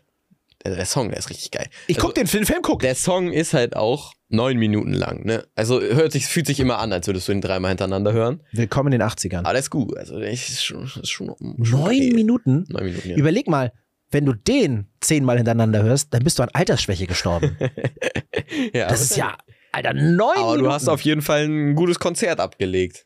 Der, der Song, der ist richtig geil. Ich Also, guck den Film, Film guck. Der Song ist halt auch neun Minuten lang, ne? Also hört sich, fühlt sich immer an, als würdest du ihn dreimal hintereinander hören. Willkommen in den 80ern. Aber der ist gut. Also der ist schon, ist schon, schon Neun okay. Minuten? Neun Minuten, ja. Überleg mal, wenn du den zehnmal hintereinander hörst, dann bist du an Altersschwäche gestorben. [laughs] ja, Das ist ja, Alter, neun Aber Minuten. du hast auf jeden Fall ein gutes Konzert abgelegt.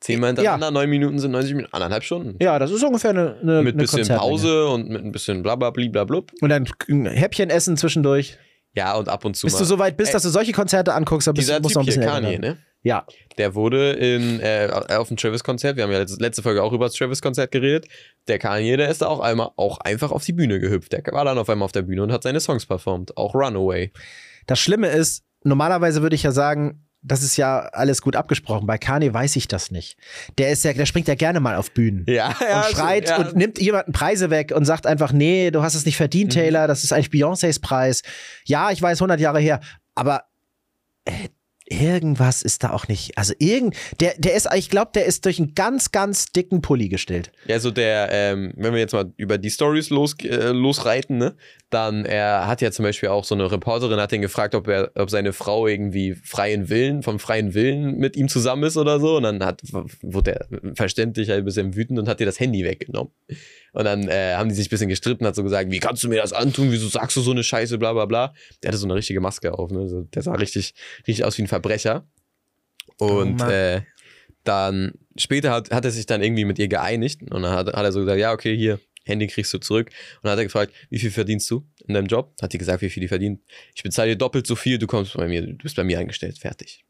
Zehnmal hintereinander, neun Minuten sind 90 Minuten, anderthalb Stunden. ja, das ist ungefähr eine, eine Mit eine bisschen. Pause und mit ein bisschen blablablub. Und dann ein Häppchen essen zwischendurch. Ja, und ab und zu Bis mal. du so weit bist, Ey, dass du solche Konzerte anguckst, dann bist, musst du noch ein hier, bisschen Kanye, älter werden. ne? Ja, Der wurde in, äh, auf dem Travis-Konzert, wir haben ja letzte, letzte Folge auch über das Travis-Konzert geredet, der Kanye, der ist da auch einmal auch einfach auf die Bühne gehüpft. Der war dann auf einmal auf der Bühne und hat seine Songs performt. Auch Runaway. das Schlimme ist, normalerweise würde ich ja sagen, das ist ja alles gut abgesprochen. Bei Kanye weiß ich das nicht. Der ist ja, der springt ja gerne mal auf Bühnen. Ja, und schreit und nimmt jemanden Preise weg und sagt einfach, nee, du hast es nicht Mhm. verdient, Taylor, das ist eigentlich Beyoncés Preis. Ja, ich weiß, 100 Jahre her, aber äh, irgendwas ist da auch nicht. Also irgend, der, der ist, ich glaube, der ist durch einen ganz, ganz dicken Pulli gestellt. Ja, so der, ähm, wenn wir jetzt mal über die Stories los, äh, losreiten, ne, dann er hat ja zum Beispiel auch so eine Reporterin hat ihn gefragt, ob er, ob seine Frau irgendwie freien Willen, vom freien Willen mit ihm zusammen ist oder so. Und dann hat, wurde er verständlich ein bisschen wütend und hat ihr das Handy weggenommen. Und dann äh, haben die sich ein bisschen gestritten, hat so gesagt, wie kannst du mir das antun? Wieso sagst du so eine Scheiße, bla bla bla. Der hatte so eine richtige Maske auf, ne? Der sah richtig, richtig aus wie ein Verbrecher. Und Oh äh, dann später hat, hat er sich dann irgendwie mit ihr geeinigt und dann hat, hat er so gesagt, ja, okay, hier, Handy kriegst du zurück. Und dann hat er gefragt, wie viel verdienst du in deinem Job? Hat die gesagt, wie viel die verdient. Ich bezahle dir doppelt so viel, du kommst bei mir, du bist bei mir eingestellt, fertig.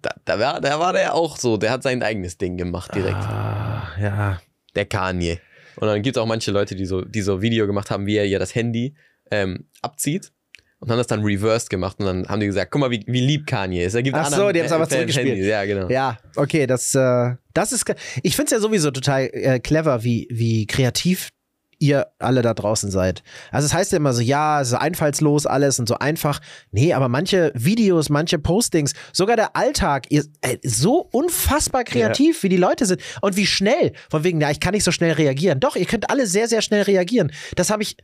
Da, da, war, da war der auch so, der hat sein eigenes Ding gemacht direkt. Ah, ja. Der Kanye. Und dann gibt es auch manche Leute, die so, die so Video gemacht haben, wie er ihr das Handy ähm, abzieht. Und haben das dann reversed gemacht und dann haben die gesagt, guck mal, wie, wie lieb Kanye ist. Er gibt Ach so, die haben's aber Fans zurückgespielt. Handys. Ja, genau. Ja, okay, das, äh, das ist. Ich finde es ja sowieso total äh, clever, wie, wie kreativ ihr alle da draußen seid. Also es heißt ja immer so, ja, so einfallslos alles und so einfach. Nee, aber manche Videos, manche Postings, sogar der Alltag, ihr, äh, so unfassbar kreativ, wie die Leute sind und wie schnell. Von wegen, ja, ich kann nicht so schnell reagieren. Doch, ihr könnt alle sehr, sehr schnell reagieren. Das habe ich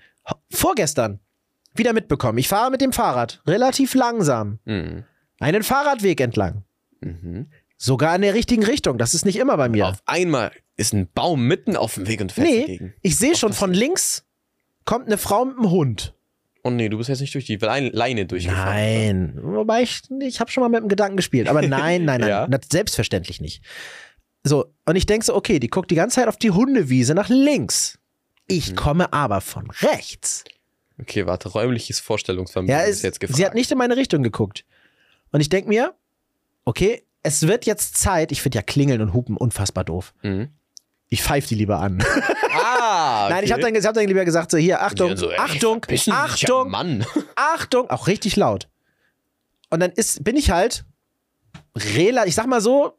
vorgestern wieder mitbekommen. Ich fahre mit dem Fahrrad relativ langsam. Mhm. einen Fahrradweg entlang. Mhm. Sogar in der richtigen Richtung. Das ist nicht immer bei mir. Auf einmal ist ein Baum mitten auf dem Weg und fährt nee, dagegen. ich sehe schon von links kommt eine Frau mit einem Hund. Oh nee, du bist jetzt nicht durch die Leine, durchgefahren. Nein. Wobei ich, ich habe schon mal mit dem Gedanken gespielt. Aber nein, nein, nein. [laughs] Ja. selbstverständlich nicht. So, und ich denke so, okay, die guckt die ganze Zeit auf die Hundewiese nach links. Ich Mhm. komme aber von rechts. Okay, warte, räumliches Vorstellungsvermögen Ja, ist es, jetzt gefragt. sie hat nicht in meine Richtung geguckt. Und ich denke mir, okay, es wird jetzt Zeit. Ich finde ja Klingeln und Hupen unfassbar doof. Mhm. Ich pfeife die lieber an. Ah, [laughs] Nein, ich habe dann, ich hab dann lieber gesagt, so hier, Achtung, so, ey, Achtung, Achtung, Mann. [laughs] Achtung, auch richtig laut. Und dann ist, bin ich halt, rela, ich sag mal so,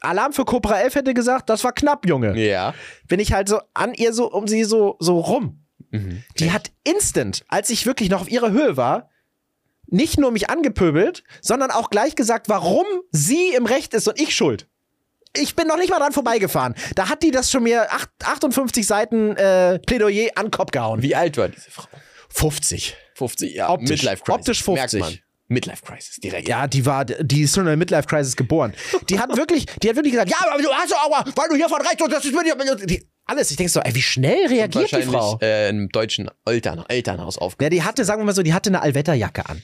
Alarm für Cobra 11 hätte gesagt, das war knapp, Junge. Ja. Bin ich halt so an ihr so, um sie so, so rum. Mhm. Die hat instant, als ich wirklich noch auf ihrer Höhe war, nicht nur mich angepöbelt, sondern auch gleich gesagt, warum sie im Recht ist und ich schuld. Ich bin noch nicht mal dran vorbeigefahren. Da hat die das schon mir acht- 58 Seiten äh, Plädoyer an den Kopf gehauen. Wie alt war diese Frau? 50. 50, ja. Optisch. Midlife Crisis. Optisch Merkt 50. man. Midlife Crisis, direkt. Ja, die war, die ist schon in der Midlife Crisis geboren. Die hat wirklich, die hat wirklich gesagt, ja, aber du hast aber, weil du hier von rechts und das ist mit die, alles. Ich denke so, ey, wie schnell reagiert die Frau? äh, im deutschen Eltern, Elternhaus Ja, aufgewachsen. die hatte, sagen wir mal so, die hatte eine Allwetterjacke an.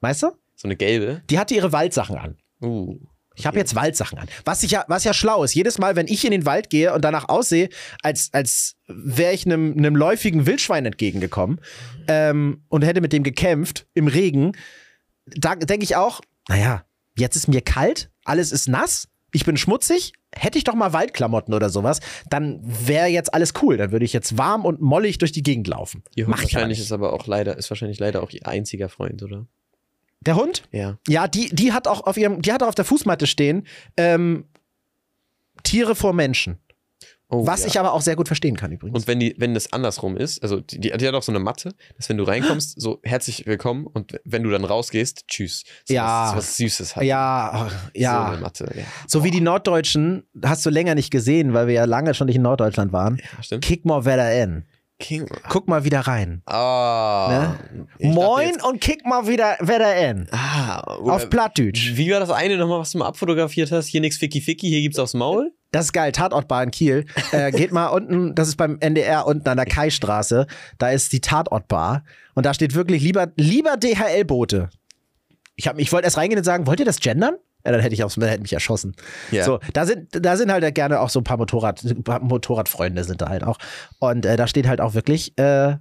Weißt du? So eine gelbe. Die hatte ihre Waldsachen an. Uh. Ich habe jetzt Waldsachen an. Was, ich ja, was ja schlau ist. Jedes Mal, wenn ich in den Wald gehe und danach aussehe, als, als wäre ich einem, einem läufigen Wildschwein entgegengekommen ähm, und hätte mit dem gekämpft im Regen, da denke ich auch, naja, jetzt ist mir kalt, alles ist nass, ich bin schmutzig, hätte ich doch mal Waldklamotten oder sowas, dann wäre jetzt alles cool. Dann würde ich jetzt warm und mollig durch die Gegend laufen. Ihr Mach ich aber wahrscheinlich nicht. ist aber auch leider, ist wahrscheinlich leider auch ihr einziger Freund, oder? Der Hund? Ja. Ja, die, die hat auch auf ihrem, die hat auch auf der Fußmatte stehen, ähm, Tiere vor Menschen. Oh, Was ja. ich aber auch sehr gut verstehen kann übrigens. Und wenn die, wenn das andersrum ist, also die, die, die hat auch so eine Matte, dass wenn du reinkommst, so herzlich willkommen und wenn du dann rausgehst, tschüss. So Ja. Was, was Süßes hat. ja, ach, So ja. eine Matte, ja. So wie die Norddeutschen, hast du länger nicht gesehen, weil wir ja lange schon nicht in Norddeutschland waren. ja stimmt. Kick mal wieder in. King. Guck mal wieder rein. Ich dachte Moin und kick mal wieder, wieder in. Ah, Auf Plattdeutsch. Wie war das eine nochmal, was du mal abfotografiert hast? Hier nix Ficky Ficky, hier gibt's aufs Maul? Das ist geil, Tatortbar in Kiel. Äh, geht mal unten, das ist beim NDR unten an der Kaistraße. Da ist die Tatortbar. Und da steht wirklich lieber, lieber DHL-Bote. Ich, hab- ich wollte erst reingehen und sagen, wollt ihr das gendern? Ja, dann hätte ich aufs, hätte mich erschossen. Ja. So, da sind, da sind halt gerne auch so ein paar Motorrad, Motorradfreunde sind da halt auch. Und äh, da steht halt auch wirklich, äh,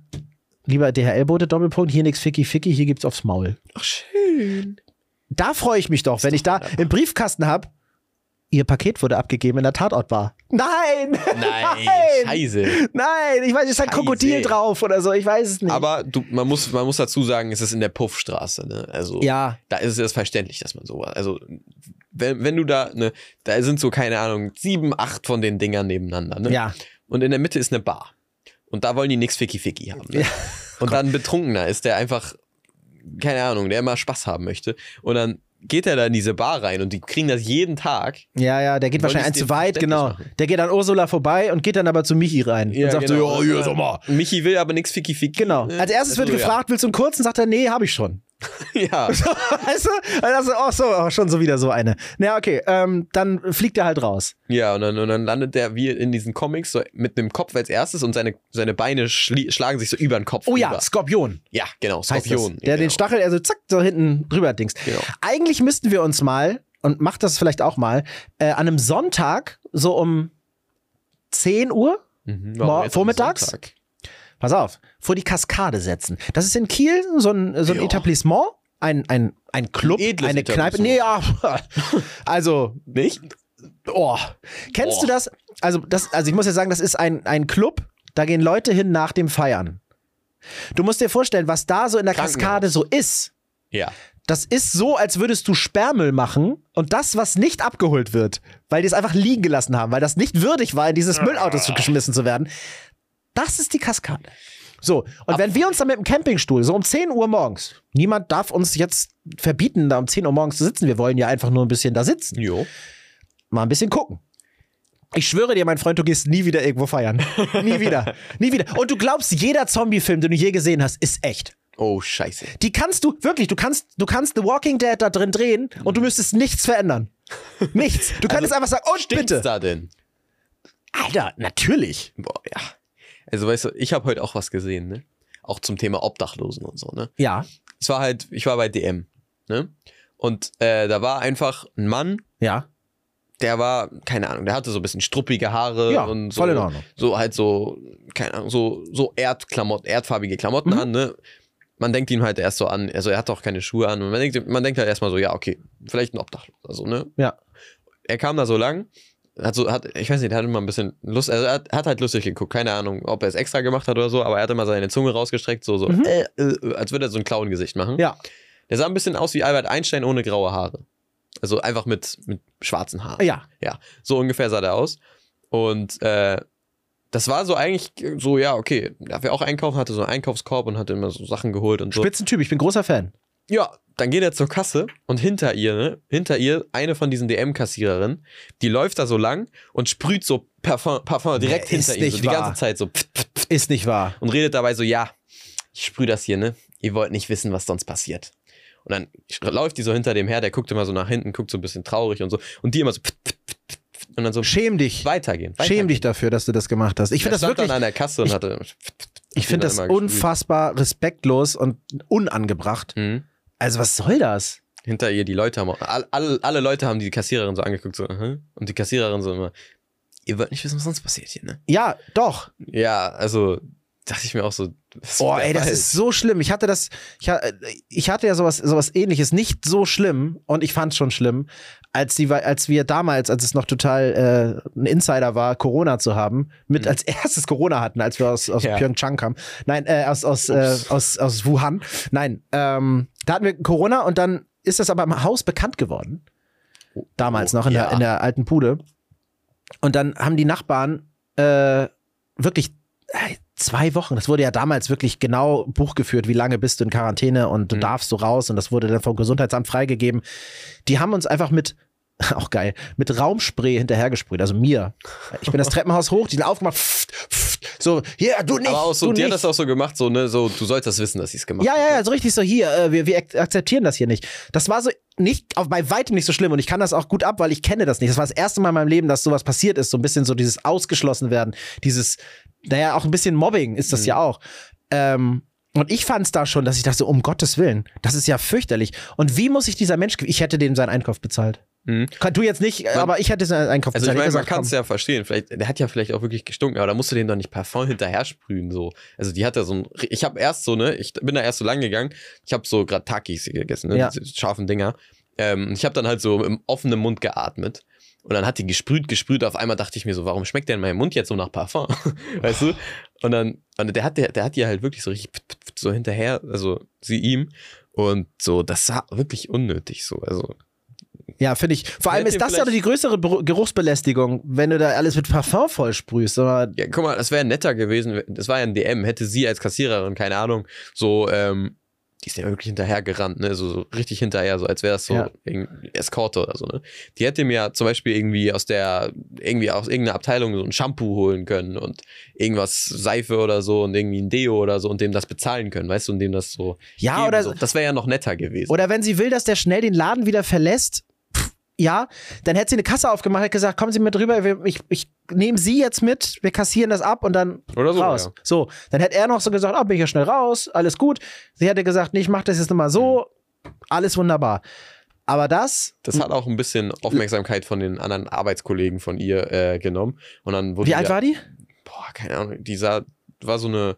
lieber DHL-Bote, Doppelpunkt, hier nix Ficky Ficky, hier gibt's aufs Maul. Ach, schön. Da freue ich mich doch, wenn ich da im Briefkasten hab, ihr Paket wurde abgegeben in der Tatortbar. Nein! [laughs] Nein, scheiße. Nein, ich weiß, es ist ein Scheiße. Krokodil drauf oder so, ich weiß es nicht. Aber du, man, muss, man muss dazu sagen, es ist in der Puffstraße. Ne? Also ja, da ist es verständlich, dass man sowas. Also wenn, wenn du da, ne, da sind so, keine Ahnung, sieben, acht von den Dingern nebeneinander. Ne? ja. Und in der Mitte ist eine Bar. Und da wollen die nix Ficky Ficky haben. Ne? Ja. Und dann ein Betrunkener ist, der einfach, keine Ahnung, der immer Spaß haben möchte. Und dann geht er da in diese Bar rein und die kriegen das jeden Tag. Ja, ja, der geht wahrscheinlich ein zu weit, genau. machen? Der geht an Ursula vorbei und geht dann aber zu Michi rein und sagt so, ja, hier, sag mal. Michi will aber nix Ficky Ficky. Genau. Als erstes wird Also, gefragt, willst du einen kurzen? Sagt er, nee, hab ich schon. [laughs] Ja. [laughs] weißt du? Also, oh, so, oh, schon so wieder so eine. Na, okay, ähm, dann fliegt er halt raus. Ja, und dann, und dann landet der wie in diesen Comics so mit dem Kopf als erstes und seine, seine Beine schlagen sich so über den Kopf. Oh ja, rüber. Skorpion. Ja, genau. Skorpion. Der den genau. Stachel, also zack, so hinten drüber dings. Genau. Eigentlich müssten wir uns mal, und macht das vielleicht auch mal, äh, an einem Sonntag, so um 10 Uhr, Mhm, vormittags? Pass auf, vor die Kaskade setzen. Das ist in Kiel so ein, so ein Ja. Etablissement, ein, ein, ein Club, Ein eine Kneipe. Nee, ja. [laughs] Also, Nicht? oh. Kennst Oh. du das? Also, das? also, ich muss ja sagen, das ist ein, ein Club, da gehen Leute hin nach dem Feiern. Du musst dir vorstellen, was da so in der. Kaskade so ist. Ja. Das ist so, als würdest du Sperrmüll machen und das, was nicht abgeholt wird, weil die es einfach liegen gelassen haben, weil das nicht würdig war, in dieses Müllauto zu- geschmissen zu werden, das ist die Kaskade. So, und wenn wir uns dann mit dem Campingstuhl so um 10 Uhr morgens, niemand darf uns jetzt verbieten, da um 10 Uhr morgens zu sitzen, wir wollen ja einfach nur ein bisschen da sitzen, Jo. mal ein bisschen gucken. Ich schwöre dir, mein Freund, du gehst nie wieder irgendwo feiern. [laughs] nie wieder. Nie wieder. Und du glaubst, jeder Zombie-Film, den du je gesehen hast, ist echt. Oh, scheiße. Die kannst du, wirklich, du kannst, du kannst The Walking Dead da drin drehen und du müsstest nichts verändern. Nichts. Du [laughs] könntest einfach sagen, oh, bitte. da denn? Alter, natürlich. Boah, ja. Also, weißt du, ich habe heute auch was gesehen, ne? Auch zum Thema Obdachlosen und so, ne? Ja, Es war halt, ich war bei DM, ne? Und äh, da war einfach ein Mann, ja. der war, keine Ahnung, der hatte so ein bisschen struppige Haare Ja, und so, voll in Ordnung. so halt so, keine Ahnung, so, so Erdklamotten, erdfarbige Klamotten Mhm. an, ne? Man denkt ihm halt erst so an, also er hat auch keine Schuhe an und man denkt, man denkt halt erstmal so, ja, okay, vielleicht ein Obdachloser, also, ne? Ja. Er kam da so lang, hat so, hat, ich weiß nicht, der hat immer ein bisschen Lust, also er hat, hat halt lustig geguckt, keine Ahnung, ob er es extra gemacht hat oder so, aber er hat immer seine Zunge rausgestreckt, so, so, Mhm. äh, äh, als würde er so ein Clown-Gesicht machen. Ja. Der sah ein bisschen aus wie Albert Einstein ohne graue Haare. Also einfach mit, mit schwarzen Haaren. Ja. Ja, so ungefähr sah der aus. Und äh, das war so eigentlich so, ja, okay, darf er auch einkaufen, hatte so einen Einkaufskorb und hatte immer so Sachen geholt und so. Spitzentyp, ich bin großer Fan. Ja, dann geht er zur Kasse und hinter ihr, ne, hinter ihr eine von diesen DM-Kassiererinnen, die läuft da so lang und sprüht so Parfum, Parfum direkt Nee, hinter ihm, so die ganze Zeit so pft, pft, pft, Ist nicht wahr. und redet dabei so, ja, ich sprühe das hier, ne? Ihr wollt nicht wissen, was sonst passiert. Und dann läuft die so hinter dem her, der guckt immer so nach hinten, guckt so ein bisschen traurig und so. Und die immer so und dann so Schäm dich. weitergehen. Schäm weitergehen. dich dafür, dass du das gemacht hast. Ich finde das wirklich, dann an der Kasse und ich- hatte. ich finde das unfassbar respektlos und unangebracht. Mhm. Also was soll das? Hinter ihr, die Leute haben, auch- all, alle, alle Leute haben die Kassiererin so angeguckt, so, aha. und die Kassiererin so immer, ihr wollt nicht wissen, was sonst passiert hier, ne? Ja, doch. Ja, also, dachte ich mir auch so, Oh, ey, das ist so schlimm. Ich hatte das, ich, ich hatte ja sowas, sowas ähnliches, nicht so schlimm und ich fand es schon schlimm, als, die, als wir damals, als es noch total äh, ein Insider war, Corona zu haben, mit Mhm. als erstes Corona hatten, als wir aus, aus Ja. Pyeongchang kamen. Nein, äh, aus, aus, äh, aus, aus Wuhan. Nein, ähm, da hatten wir Corona und dann ist das aber im Haus bekannt geworden. Damals Oh, noch in, ja. der, in der alten Bude. Und dann haben die Nachbarn äh, wirklich äh, zwei Wochen, das wurde ja damals wirklich genau Buch geführt, wie lange bist du in Quarantäne und du Mhm. darfst so raus und das wurde dann vom Gesundheitsamt freigegeben. Die haben uns einfach mit, [laughs] auch geil, mit Raumspray hinterhergesprüht, also mir. Ich bin das Treppenhaus hoch, die sind aufgemacht, pft, pft, so, hier, du nicht, Aber auch so, du die hat nicht. das auch so gemacht, so, ne, so, du solltest das wissen, dass sie es gemacht Ja, hat. ja, ja, so richtig so hier, äh, wir, wir ak- akzeptieren das hier nicht. Das war so nicht, auf, bei weitem nicht so schlimm und ich kann das auch gut ab, weil ich kenne das nicht. Das war das erste Mal in meinem Leben, dass sowas passiert ist, so ein bisschen so dieses ausgeschlossen werden, dieses, naja, auch ein bisschen Mobbing ist das Mhm. ja auch. Ähm, und ich fand es da schon, dass ich dachte, um Gottes Willen, das ist ja fürchterlich. Und wie muss sich dieser Mensch, ich hätte dem seinen Einkauf bezahlt. Mhm. Kann du jetzt nicht, aber ich hätte seinen Einkauf Also ich bezahlt. meine, hätte man gesagt, kann es ja verstehen. Vielleicht, der hat ja vielleicht auch wirklich gestunken, aber da musst du den doch nicht Parfum hinterher sprühen. So. Also die hat ja so ein. Ich habe erst so, ne, ich bin da erst so lang gegangen. Ich habe so gerade Takis gegessen, ne, Ja. diese scharfen Dinger. Ähm, ich habe dann halt so im offenen Mund geatmet. Und dann hat die gesprüht, gesprüht. Auf einmal dachte ich mir so, warum schmeckt denn mein Mund jetzt so nach Parfum? [laughs] weißt du? Und dann, und der hat, der, der hat die halt wirklich so richtig so hinterher, also sie ihm. Und so, das war wirklich unnötig so. Also, Ja, finde ich. Vor allem ist das ja die größere Geruchsbelästigung, wenn du da alles mit Parfum voll sprühst. Aber Ja, guck mal, das wäre netter gewesen. Das war ja ein DM. Hätte sie als Kassiererin, keine Ahnung, so, ähm, die ist ja wirklich hinterhergerannt, ne? So, so richtig hinterher, so als wäre das so Ja. Eskorte oder so, ne? Die hätte mir zum Beispiel irgendwie aus der, irgendwie aus irgendeiner Abteilung so ein Shampoo holen können und irgendwas Seife oder so und irgendwie ein Deo oder so und dem das bezahlen können, weißt du, und dem das so. ja, oder so. Das wäre ja noch netter gewesen. Oder wenn sie will, dass der schnell den Laden wieder verlässt, ja, dann hätte sie eine Kasse aufgemacht, hätte gesagt, kommen Sie mit rüber, ich, ich nehme Sie jetzt mit, wir kassieren das ab und dann Oder so, raus. ja. So, dann hätte er noch so gesagt, ah, bin ich ja schnell raus, alles gut. Sie hätte gesagt, nee, ich mach das jetzt nochmal so, alles wunderbar. Aber das, Das hat auch ein bisschen Aufmerksamkeit von den anderen Arbeitskollegen von ihr äh, genommen. Und dann wurde wie alt war die? boah, keine Ahnung, die sah, war so eine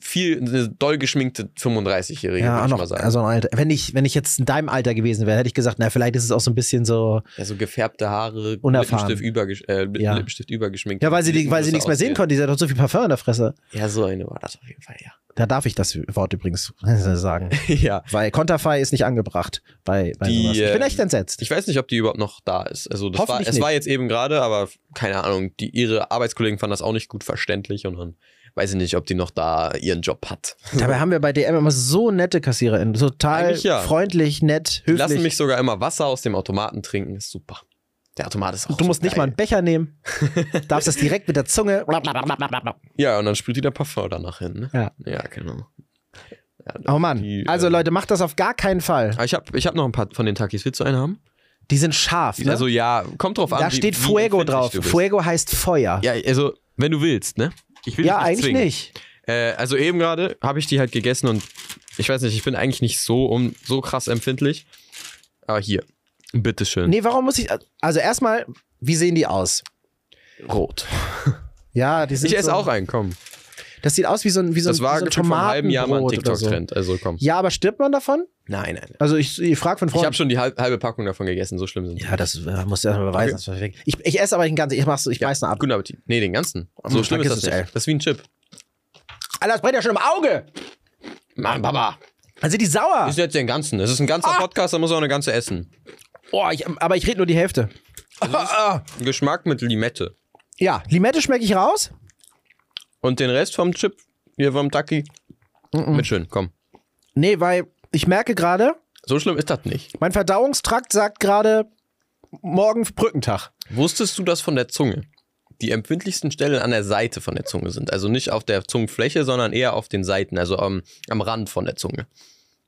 viel, eine doll geschminkte 35-Jährige, Ja, würde ich mal sagen. also Alter. Wenn ich, wenn ich jetzt in deinem Alter gewesen wäre, hätte ich gesagt, na, vielleicht ist es auch so ein bisschen so, ja, so gefärbte Haare, Unerfahren. Lippenstift, übergesch äh, Ja. Lippenstift übergeschminkt. ja, weil sie, die, weil sie nichts mehr sehen konnte, die hat doch so viel Parfum in der Fresse. Ja, so eine war das auf jeden Fall, ja. Da darf ich das Wort übrigens [laughs] sagen. [laughs] ja. Weil Konterfei ist nicht angebracht bei, bei Die, sowas. Ich bin ähm, echt entsetzt. Ich weiß nicht, ob die überhaupt noch da ist. Also das war, es nicht. war jetzt eben gerade, aber keine Ahnung, die, ihre Arbeitskollegen fanden das auch nicht gut verständlich und dann weiß ich nicht, ob die noch da ihren Job hat. [laughs] Dabei haben wir bei DM immer so nette KassiererInnen. Total ja. freundlich, nett, Die höflich. lassen mich sogar immer Wasser aus dem Automaten trinken, ist super. Der Automat ist auch du musst so nicht mal einen Becher nehmen. [laughs] darfst das direkt mit der Zunge. Ja, und dann sprüht die da Parfum danach hin. Ne? Ja. Ja, genau. Oh Mann. Die, also äh, Leute, macht das auf gar keinen Fall. Ah, Ich habe ich hab noch ein paar von den Takis. Willst du einen haben? Die sind scharf. Ne? Also ja, kommt drauf an. da wie- steht wie Fuego empfindlich drauf. Fuego heißt Feuer. Ja, also wenn du willst, ne? Ich will Ja, eigentlich zwingen. nicht. Äh, also eben gerade habe ich die halt gegessen und ich weiß nicht, ich bin eigentlich nicht so um so krass empfindlich. Aber hier, bitteschön. Nee, warum muss ich. Also erstmal, wie sehen die aus? Rot. Ja, die sind. Ich esse so, auch einen, komm. Das sieht aus wie so ein, wie so Das ein, war wie so ein vor einem halben Jahr mal ein oder so. TikTok-Trend. Also komm. Ja, aber stirbt man davon? Nein, nein. Also ich, ich frage von Ich habe schon die halb, halbe Packung davon gegessen, so schlimm sind die. Ja, das äh, musst du erstmal beweisen. Okay. das war weg. Ich, ich esse aber nicht den ganzen. Ich mach's, ich beiß eine ab. Guten Appetit. Nee, den ganzen. So Hm, schlimm ist vergiss das es, nicht. Das ist wie ein Chip. Alter, das brennt ja schon im Auge. Mann, Papa. Also die sauer. Ist jetzt den ganzen. Das ist ein ganzer Ah! Podcast, da muss auch eine ganze essen. Oh, ich, aber ich rede nur die Hälfte. Geschmack mit Limette. Ja, Limette schmecke ich raus. Und den Rest vom Chip, hier vom Taki, mit schön, komm. Nee, weil ich merke gerade, So schlimm ist das nicht. mein Verdauungstrakt sagt gerade morgen Brückentag. Wusstest du das von der Zunge? Die empfindlichsten Stellen an der Seite von der Zunge sind. Also nicht auf der Zungenfläche, sondern eher auf den Seiten, also am, am Rand von der Zunge.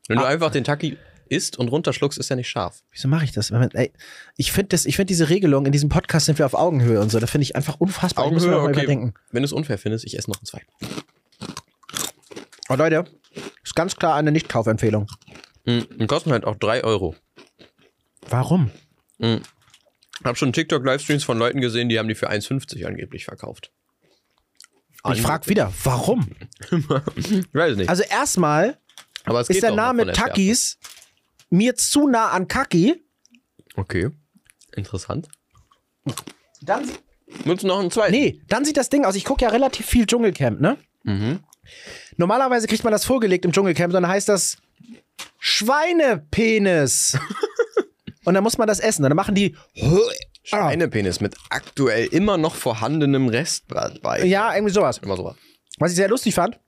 Wenn du Ah. einfach den Taki isst und runterschluckst, ist er nicht scharf. Wieso mache ich das? Ey, ich finde find diese Regelung, in diesem Podcast sind wir auf Augenhöhe und so. Das finde ich einfach unfassbar. ich muss Augenhöhe, mal okay. überdenken. Wenn du es unfair findest, ich esse noch einen zweiten. Oh Leute, ist ganz klar eine Nicht-Kaufempfehlung. Mhm. Und kosten halt auch 3 Euro. Warum? Ich habe schon TikTok-Livestreams von Leuten gesehen, die haben die für 1,50 angeblich verkauft. Ich frage wieder, warum? [laughs] Ich weiß nicht. Also erstmal ist der Name. Takis mir zu nah an Kaki. Okay. Interessant. Dann, Willst du noch einen zweiten? nee, dann sieht das Ding aus. Ich gucke ja relativ viel Dschungelcamp, ne? Mhm. Normalerweise kriegt man das vorgelegt im Dschungelcamp, dann heißt das Schweinepenis. [laughs] und dann muss man das essen. Und dann machen die. [laughs] Schweinepenis mit aktuell immer noch vorhandenem Rest bei. Ja, irgendwie sowas. Immer sowas. Was ich sehr lustig fand,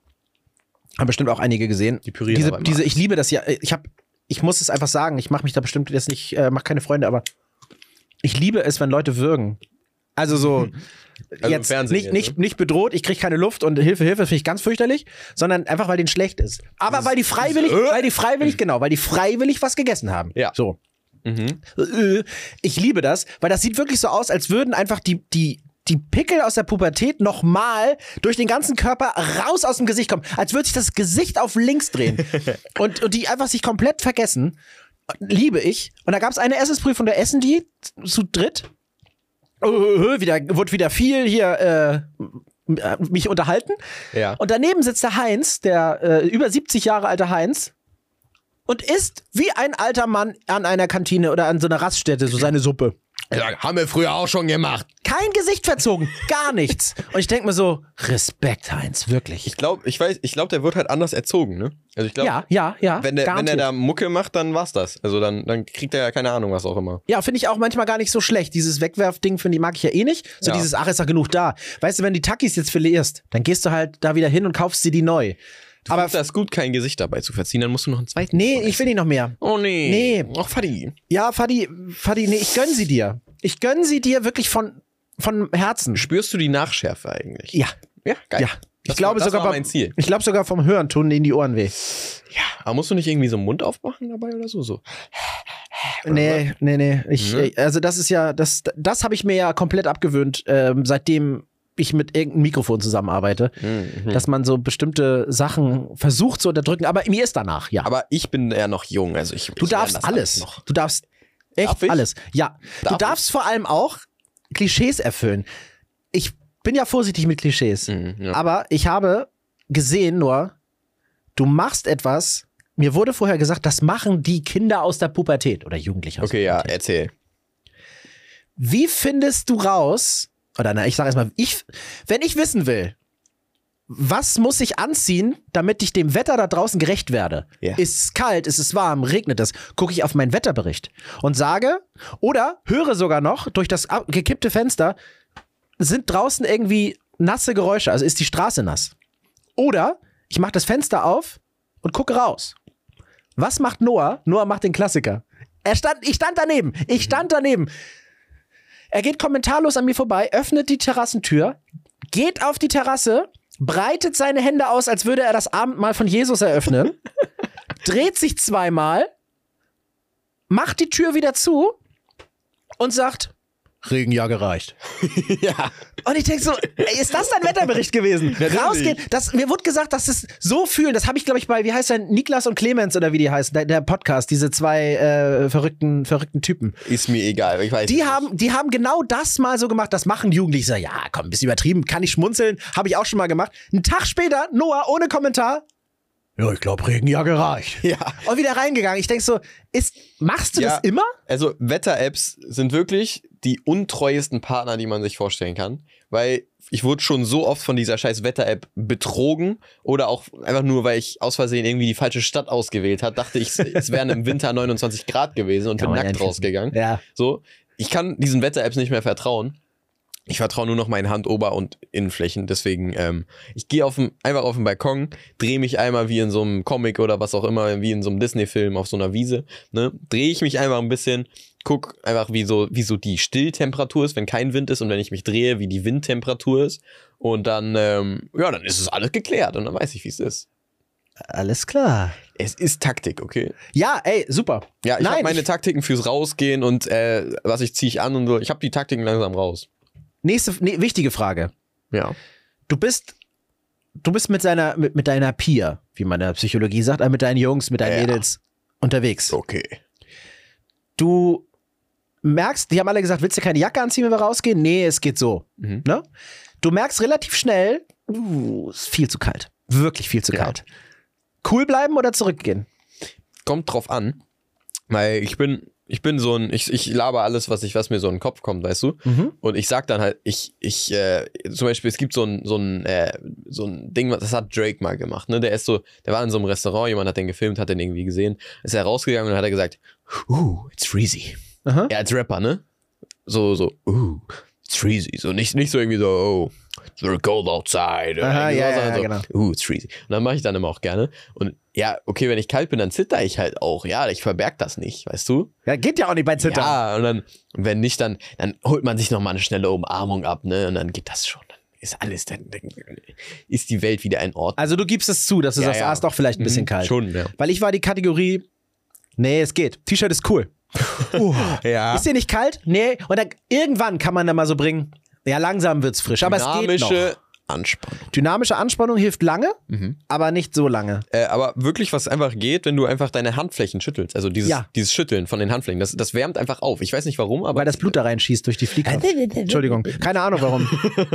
haben bestimmt auch einige gesehen. Die pürieren diese, diese, ich liebe das ja. Ich habe, ich muss es einfach sagen. Ich mache mich da bestimmt jetzt nicht, äh, mache keine Freunde, aber ich liebe es, wenn Leute würgen. Also so im jetzt Fernsehen nicht, jetzt, nicht, ne? nicht bedroht, ich kriege keine Luft und Hilfe, Hilfe, finde ich ganz fürchterlich, sondern einfach weil denen schlecht ist. Aber weil die freiwillig, weil die freiwillig, genau, weil die freiwillig was gegessen haben. Ja. So. Mhm. Äh, Ich liebe das, weil das sieht wirklich so aus, als würden einfach die, die, die Pickel aus der Pubertät nochmal durch den ganzen Körper raus aus dem Gesicht kommen. Als würde sich das Gesicht auf links drehen. [laughs] und, und die einfach sich komplett vergessen. Liebe ich. Und da gab es eine Essensprüfung, da essen die zu dritt. Oh, oh, oh, wieder, wurde wieder viel hier äh, mich unterhalten. Ja. Und daneben sitzt der Heinz, der äh, über 70 Jahre alte Heinz, und isst wie ein alter Mann an einer Kantine oder an so einer Raststätte so [laughs] seine Suppe. Ja, haben wir früher auch schon gemacht. Kein Gesicht verzogen, gar nichts. Und ich denke mir so, Respekt, Heinz, wirklich. Ich glaube, ich weiß, ich glaube, der wird halt anders erzogen, ne? Also ich glaube, ja, ja, ja. wenn, der, wenn der da Mucke macht, dann war's das. Also dann, dann kriegt er ja keine Ahnung, was auch immer. Ja, finde ich auch manchmal gar nicht so schlecht. Dieses Wegwerfding, finde ich, mag ich ja eh nicht. So Ja. dieses, ach, ist doch genug da. Weißt du, wenn die Takis jetzt verlierst, dann gehst du halt da wieder hin und kaufst dir die neu. Aber das ist gut, kein Gesicht dabei zu verziehen, dann musst du noch einen zweiten. Nee, ich will nicht noch mehr. Oh nee. Nee. Ach, Fadi. Ja, Fadi, Fadi, nee, ich gönn sie dir. Ich gönn sie dir wirklich von, von Herzen. Spürst du die Nachschärfe eigentlich? Ja, Ja, geil. ja. Ich Das glaube war, sogar beim- mein Ziel. Ich glaube sogar vom Hören tun ihnen die Ohren weh. Ja, aber musst du nicht irgendwie so einen Mund aufmachen dabei oder so? so? Nee, nee, nee. Ich, Mhm. äh, Also das ist ja, das, das habe ich mir ja komplett abgewöhnt, ähm, seitdem ich mit irgendeinem Mikrofon zusammenarbeite, Mhm. dass man so bestimmte Sachen versucht zu unterdrücken. Aber mir ist danach, ja. Aber ich bin ja noch jung, also ich. du ich darfst alles. Noch. Du darfst echt Darf ich? alles. Ja. Darf du darfst vor allem auch Klischees erfüllen. Ich bin ja vorsichtig mit Klischees. Mhm, ja. Aber ich habe gesehen nur, du machst etwas. Mir wurde vorher gesagt, das machen die Kinder aus der Pubertät oder Jugendliche aus Okay, ja, erzähl. Wie findest du raus, oder na, ich sage erstmal, ich, wenn ich wissen will, was muss ich anziehen, damit ich dem Wetter da draußen gerecht werde? Ja. Ist es kalt, ist es warm, regnet es? Gucke ich auf meinen Wetterbericht und sage, oder höre sogar noch durch das gekippte Fenster, sind draußen irgendwie nasse Geräusche, also ist die Straße nass. Oder ich mache das Fenster auf und gucke raus. Was macht Noah? Noah macht den Klassiker. Er stand, ich stand daneben. Ich stand daneben. Er geht kommentarlos an mir vorbei, öffnet die Terrassentür, geht auf die Terrasse breitet seine Hände aus, als würde er das Abendmahl von Jesus eröffnen, [laughs] dreht sich zweimal, macht die Tür wieder zu und sagt, Regen ja gereicht. [laughs] Ja. Und ich denke so, ey, ist das dein Wetterbericht gewesen? [laughs] Rausgehen. Das, mir wurde gesagt, dass es so fühlen, das habe ich, glaube ich, bei, wie heißt der, Niklas und Clemens oder wie die heißen, der, der Podcast, diese zwei äh, verrückten, verrückten Typen. Ist mir egal, ich weiß Die nicht. haben, die haben genau das mal so gemacht. Das machen Jugendliche. Ich so, ja, komm, ein bisschen übertrieben, kann ich schmunzeln, habe ich auch schon mal gemacht. Einen Tag später, Noah ohne Kommentar. Ja, ich glaube, Regen ja gereicht. Ja. Und wieder reingegangen. Ich denke so, ist, machst du Ja. das immer? Also Wetter-Apps sind wirklich die untreuesten Partner, die man sich vorstellen kann. Weil ich wurde schon so oft von dieser scheiß Wetter-App betrogen oder auch einfach nur, weil ich aus Versehen irgendwie die falsche Stadt ausgewählt habe, dachte ich, es wären im Winter [laughs] 29 Grad gewesen und Kann bin nackt ja rausgegangen. Ja. So, ich kann diesen Wetter-Apps nicht mehr vertrauen. Ich vertraue nur noch meinen Hand-, Ober- und Innenflächen. Deswegen, ähm, ich gehe einfach auf den Balkon, drehe mich einmal wie in so einem Comic oder was auch immer, wie in so einem Disney-Film auf so einer Wiese. Ne? Drehe ich mich einfach ein bisschen, guck einfach, wie so, wie so die Stilltemperatur ist, wenn kein Wind ist und wenn ich mich drehe, wie die Windtemperatur ist. Und dann, ähm, ja, dann ist es alles geklärt und dann weiß ich, wie es ist. Alles klar. Es ist Taktik, okay? Ja, ey, super. Ja, ich habe meine ich- Taktiken fürs Rausgehen und äh, was ich ziehe ich an und so. Ich habe die Taktiken langsam raus. Nächste nee, wichtige Frage. Ja. Du bist, du bist mit seiner, mit, mit deiner Peer, wie man in der Psychologie sagt, äh, mit deinen Jungs, mit deinen Ja. Mädels unterwegs. Okay. Du merkst, die haben alle gesagt, willst du keine Jacke anziehen, wenn wir rausgehen? Nee, es geht so. Mhm. Ne? Du merkst relativ schnell, uh, ist viel zu kalt. Wirklich viel zu Ja. kalt. Cool bleiben oder zurückgehen? Kommt drauf an, weil ich bin, ich bin so ein, ich, ich laber alles, was ich, was mir so in den Kopf kommt, weißt du? Mhm. Und ich sag dann halt, ich, ich, äh, zum Beispiel, es gibt so ein, so ein, äh, so ein Ding, das hat Drake mal gemacht, ne? Der ist so, der war in so einem Restaurant, jemand hat den gefilmt, hat den irgendwie gesehen, ist er rausgegangen und hat er gesagt, uh, it's freezy. Aha. Er als Rapper, ne? So, so, uh, it's freezy. So nicht, nicht so irgendwie so, oh, it's very cold outside. Aha, ja, so, ja, so, uh, it's freezy. Und dann mache ich dann immer auch gerne. Und ja, okay, wenn ich kalt bin, dann zitter ich halt auch. Ja, ich verberg das nicht, weißt du? Ja, geht ja auch nicht bei Zittern. Ja, und dann, wenn nicht, dann, dann holt man sich nochmal eine schnelle Umarmung ab, ne? Und dann geht das schon. Dann ist alles, dann, dann ist die Welt wieder ein Ort. Also du gibst es zu, dass du Ja, sagst, ja. ah, ist doch vielleicht ein bisschen Mhm, kalt. Schon, ja. Weil ich war die Kategorie, nee, es geht. T-Shirt ist cool. Uh, [laughs] Ja. Ist dir nicht kalt? Nee. Und dann irgendwann kann man dann mal so bringen, ja, langsam wird's frisch. Aber es geht noch. Dynamische Anspannung. Dynamische Anspannung hilft lange, Mhm. aber nicht so lange. Äh, aber wirklich, was einfach geht, wenn du einfach deine Handflächen schüttelst. Also dieses, Ja. dieses Schütteln von den Handflächen, das, das wärmt einfach auf. Ich weiß nicht warum, aber. Weil das Blut da reinschießt durch die Fliehkraft. [laughs] Entschuldigung. Keine Ahnung warum.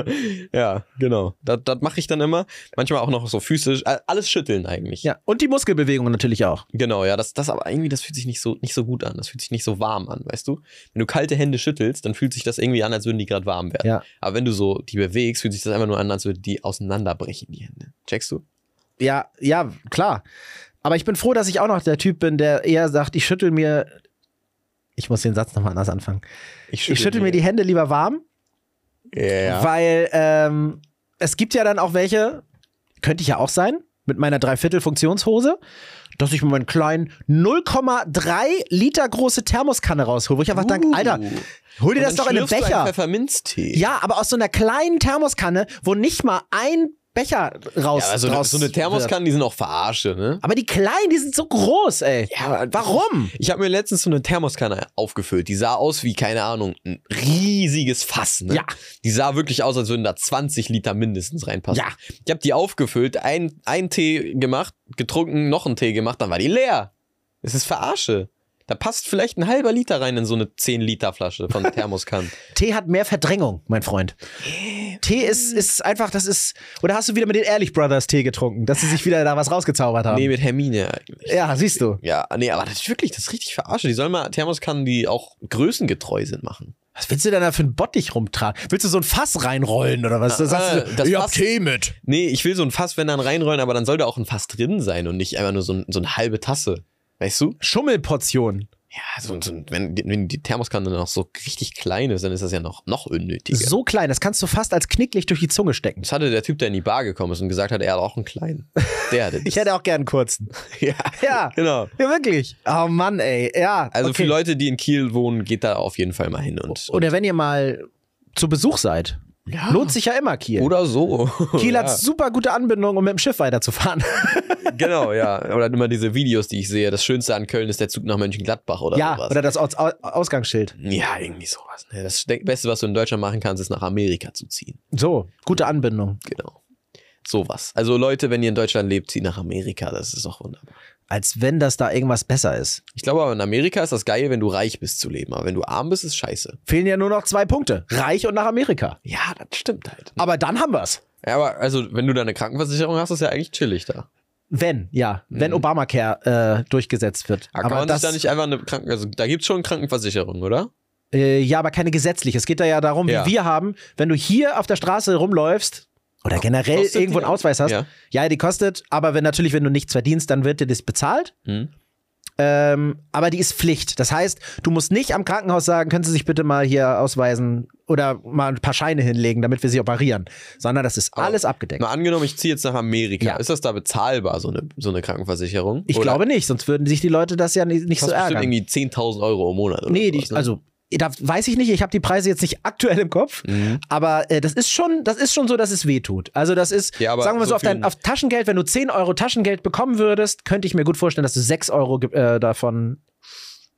[laughs] ja, genau. Das, das mache ich dann immer. Manchmal auch noch so physisch. äh, Alles schütteln eigentlich. Ja. Und die Muskelbewegungen natürlich auch. Genau, ja. Das, das aber irgendwie, das fühlt sich nicht so, nicht so gut an. Das fühlt sich nicht so warm an, weißt du? Wenn du kalte Hände schüttelst, dann fühlt sich das irgendwie an, als würden die gerade warm werden. Ja. Aber wenn du so die bewegst, fühlt sich das einfach nur an, als würden die auseinanderbrechen, die Hände. Checkst du? Ja, ja, klar. Aber ich bin froh, dass ich auch noch der Typ bin, der eher sagt, ich schüttel mir. Ich muss den Satz nochmal anders anfangen. Ich schüttel mir die Hände lieber warm, Ja. weil ähm, es gibt ja dann auch welche, könnte ich ja auch sein, mit meiner Dreiviertel-Funktionshose, dass ich mir meinen kleinen 0,3 Liter große Thermoskanne raushole, wo ich einfach denke, Alter, hol dir Uh. Das doch in einen Becher. Pfefferminztee. Ja, aber aus so einer kleinen Thermoskanne, wo nicht mal ein Becher raus Ja, also so eine. Thermoskanne, die sind auch verarsche, ne? Aber die kleinen, die sind so groß, ey. Ja, Warum? Ich habe mir letztens so eine Thermoskanne aufgefüllt. Die sah aus wie, keine Ahnung, ein riesiges Fass. Ne? Ja. Die sah wirklich aus, als würden da 20 Liter mindestens reinpassen. Ja. Ich habe die aufgefüllt, ein, ein Tee gemacht, getrunken, noch einen Tee gemacht, dann war die leer. Es ist Verarsche. Da passt vielleicht ein halber Liter rein in so eine 10-Liter-Flasche von [laughs] Thermoskannen. Tee hat mehr Verdrängung, mein Freund. Tee ist, ist einfach, das ist. Oder hast du wieder mit den Ehrlich Brothers Tee getrunken, dass sie sich wieder da was rausgezaubert haben? nee, mit Hermine eigentlich. ja, siehst du. Ja, nee, aber das ist wirklich, das ist richtig Verarsche. Die sollen mal Thermoskannen, die auch größengetreu sind, machen. Was willst du denn da für einen Bottich rumtragen? Willst du so ein Fass reinrollen oder was? Da sagst äh, du, das ich hab Fass- Tee mit. Nee, ich will so ein Fass, wenn dann reinrollen, aber dann soll da auch ein Fass drin sein und nicht einfach nur so, ein, so eine halbe Tasse. Weißt du? Schummelportion. Ja, so, so, wenn, wenn die Thermoskanne noch so richtig klein ist, dann ist das ja noch, noch unnötiger. So klein, das kannst du fast als Knicklicht durch die Zunge stecken. Das hatte der Typ, der in die Bar gekommen ist und gesagt hat, er hat auch einen kleinen. Der hatte. [laughs] Ich hätte auch gern einen kurzen. [laughs] ja, Ja. genau. Ja, wirklich. Oh Mann, ey. Ja. Also okay. für Leute, die in Kiel wohnen, geht da auf jeden Fall mal hin und, und Oder wenn ihr mal zu Besuch seid Lohnt sich ja immer Kiel. Oder so. [laughs] Kiel ja. hat super gute Anbindung, um mit dem Schiff weiterzufahren. [laughs] Genau, ja. Oder immer diese Videos, die ich sehe. Das Schönste an Köln ist der Zug nach Mönchengladbach oder ja, sowas. oder das Aus Au- Ausgangsschild. ja, irgendwie sowas. Ne? Das Beste, was du in Deutschland machen kannst, ist nach Amerika zu ziehen. So, gute Anbindung. Genau. Sowas. Also Leute, wenn ihr in Deutschland lebt, zieht nach Amerika. Das ist doch wunderbar. Als wenn das da irgendwas besser ist. Ich glaube aber in Amerika ist das geil, wenn du reich bist zu leben. Aber wenn du arm bist, ist scheiße. Fehlen ja nur noch zwei Punkte. Reich und nach Amerika. Ja, das stimmt halt. Aber dann haben wir's. Ja, aber also, wenn du da eine Krankenversicherung hast, ist ja eigentlich chillig da. Wenn, ja. Wenn Obamacare äh, durchgesetzt wird. Aber, kann man sich da nicht einfach eine Kranken... Also da gibt's schon Krankenversicherung, oder? Äh, ja, aber keine gesetzliche. Es geht da ja darum, Ja. wie wir haben, wenn du hier auf der Straße rumläufst oder generell kostet irgendwo die? einen Ausweis hast, Ja. ja. die kostet, aber wenn natürlich, wenn du nichts verdienst, dann wird dir das bezahlt. Hm. Ähm, aber die ist Pflicht. Das heißt, du musst nicht am Krankenhaus sagen, können Sie sich bitte mal hier ausweisen oder mal ein paar Scheine hinlegen, damit wir Sie operieren, sondern das ist Aber alles abgedeckt. Mal angenommen, ich ziehe jetzt nach Amerika. Ja. Ist das da bezahlbar, so eine, so eine Krankenversicherung? Ich Oder glaube nicht, sonst würden sich die Leute das ja nicht, nicht so kostet bestimmt ärgern. irgendwie 10.000 Euro im Monat oder Nee, die, sowas, ne? also da weiß ich nicht, ich habe die Preise jetzt nicht aktuell im Kopf, Mhm. aber äh, das ist schon, das ist schon so, dass es weh tut. Also das ist, Ja, aber sagen wir so so, auf, dein, ein- auf Taschengeld, wenn du 10 Euro Taschengeld bekommen würdest, könnte ich mir gut vorstellen, dass du 6 Euro äh, davon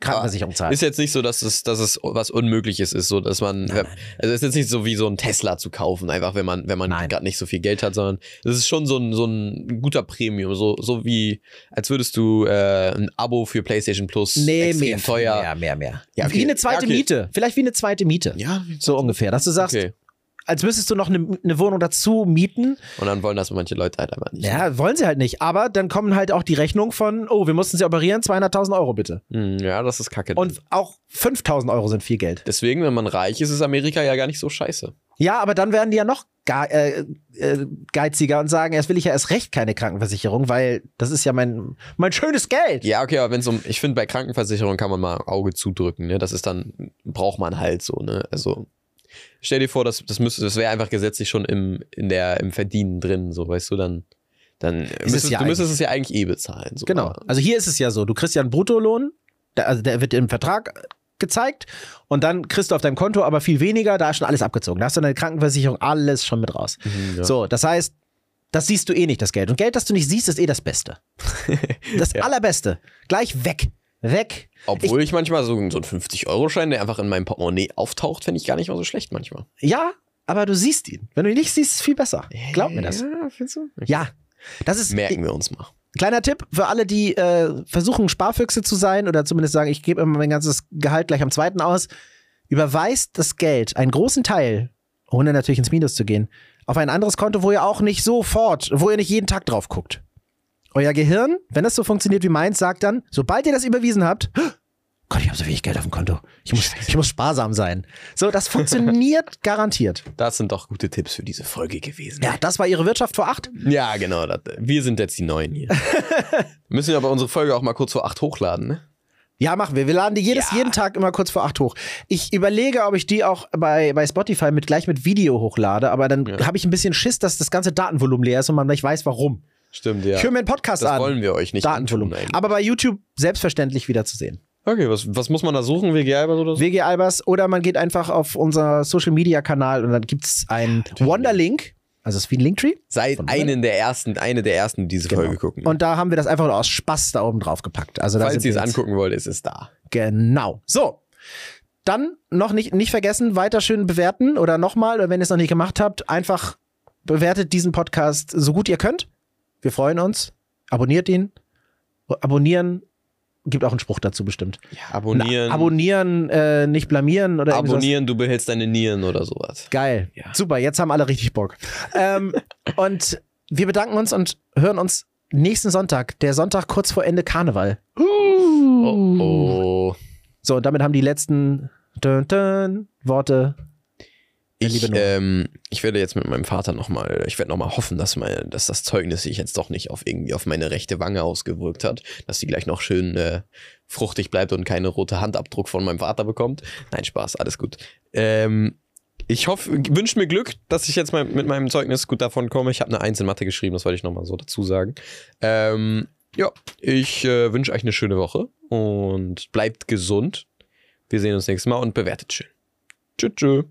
Krankenversicherung zahlst. Ist jetzt nicht so, dass es, dass es was Unmögliches ist, so dass man, also es ist jetzt nicht so wie so ein Tesla zu kaufen, einfach wenn man, wenn man Nein. gerade nicht so viel Geld hat, sondern es ist schon so ein, so ein guter Premium, so, so wie, als würdest du äh, ein Abo für PlayStation Plus nee, extrem mehr, teuer. mehr, mehr, mehr. Ja, okay. Wie eine zweite Ja, okay. Miete. Vielleicht wie eine zweite Miete. Ja, So ungefähr. Dass du sagst, okay. Als müsstest du noch eine, eine Wohnung dazu mieten. Und dann wollen das manche Leute halt einfach nicht. Ja, wollen sie halt nicht. Aber dann kommen halt auch die Rechnungen von, oh, wir mussten sie operieren, 200.000 Euro bitte. Hm, ja, das ist kacke. Und auch 5.000 Euro sind viel Geld. deswegen, wenn man reich ist, ist Amerika ja gar nicht so scheiße. Ja, aber dann werden die ja noch äh, äh, geiziger und sagen, erst will ich ja erst recht keine Krankenversicherung, weil das ist ja mein, mein schönes Geld. Ja, okay, aber wenn es um, ich finde, bei Krankenversicherung kann man mal Auge zudrücken, ne? Das ist dann, braucht man halt so, ne? Also, stell dir vor, das, das müsste, das wäre einfach gesetzlich schon im, in der, im Verdienen drin, so, weißt du, dann, dann es müsstest, ja du müsstest es ja eigentlich eh bezahlen. So. Genau. Also hier ist es ja so, du kriegst ja einen Bruttolohn, der, also der wird im Vertrag gezeigt und dann kriegst du auf deinem Konto aber viel weniger, da ist schon alles abgezogen. Da hast du deine Krankenversicherung alles schon mit raus. Mhm, ja. So, das heißt, das siehst du eh nicht, das Geld. Und Geld, das du nicht siehst, ist eh das Beste. [laughs] Das Ja. Allerbeste. Gleich weg. Weg. Obwohl ich, manchmal so, so einen 50-Euro-Schein, der einfach in meinem Portemonnaie auftaucht, finde ich gar nicht mal so schlecht manchmal. Ja, aber du siehst ihn. Wenn du ihn nicht siehst, ist es viel besser. Glaub mir das. Ja, findest du? Ja. Das ist Merken wir uns mal. kleiner Tipp für alle, die äh, versuchen, Sparfüchse zu sein oder zumindest sagen, ich gebe immer mein ganzes Gehalt gleich am zweiten aus. Überweist das Geld, einen großen Teil, ohne natürlich ins Minus zu gehen, auf ein anderes Konto, wo ihr auch nicht sofort, wo ihr nicht jeden Tag drauf guckt. Euer Gehirn, wenn das so funktioniert wie meins, sagt dann, sobald ihr das überwiesen habt, Gott, ich habe so wenig Geld auf dem Konto. Ich muss, ich muss sparsam sein. So, das funktioniert [laughs] garantiert. Das sind doch gute Tipps für diese Folge gewesen. Ja, das war ihre Wirtschaft vor acht. Ja, genau. Das, wir sind jetzt die Neuen hier. [laughs] Müssen wir aber unsere Folge auch mal kurz vor acht hochladen, ne? Ja, machen wir. Wir laden die jedes, Ja. jeden Tag immer kurz vor acht hoch. Ich überlege, ob ich die auch bei, bei Spotify mit, gleich mit Video hochlade, aber dann Ja. habe ich ein bisschen Schiss, dass das ganze Datenvolumen leer ist und man nicht weiß, warum. Stimmt, ja. Mir einen Podcast das an. wollen wir euch nicht Datenvolumen. Aber bei YouTube selbstverständlich wieder zu sehen. Okay, was, was muss man da suchen? WG Albers oder so? WG Albers oder man geht einfach auf unser Social Media Kanal und dann gibt es einen Wonderlink. Also es ist wie ein Linktree. Seid einen der ersten, eine der ersten, die diese Folge gucken. Und da haben wir das einfach nur aus Spaß da oben drauf gepackt. Also Falls ihr es angucken wollt, ist es da. Genau. So. Dann noch nicht, nicht vergessen, weiter schön bewerten oder nochmal, oder wenn ihr es noch nicht gemacht habt, einfach bewertet diesen Podcast so gut ihr könnt. Wir freuen uns. Abonniert ihn. Abonnieren gibt auch einen Spruch dazu bestimmt. Ja, abonnieren. Na, abonnieren, äh, nicht blamieren oder irgendwas. abonnieren, du behältst deine Nieren oder sowas. Geil. Ja. Super, jetzt haben alle richtig Bock. ähm, [laughs] und wir bedanken uns und hören uns nächsten Sonntag, der Sonntag kurz vor Ende Karneval. Oh, oh. So, und damit haben die letzten dun, dun, Worte. Ich, ähm, ich werde jetzt mit meinem Vater nochmal, ich werde nochmal hoffen, dass, meine, dass das Zeugnis sich jetzt doch nicht auf irgendwie auf meine rechte Wange ausgewirkt hat, dass die gleich noch schön äh, fruchtig bleibt und keine rote Handabdruck von meinem Vater bekommt. Nein, Spaß, alles gut. Ähm, ich hoffe, wünsche mir Glück, dass ich jetzt mal mit meinem Zeugnis gut davon komme. Ich habe eine Eins in Mathe geschrieben, das wollte ich nochmal so dazu sagen. Ähm, ja, ich äh, wünsche euch eine schöne Woche und bleibt gesund. Wir sehen uns nächstes Mal und bewertet schön. Tschüss. tschüss.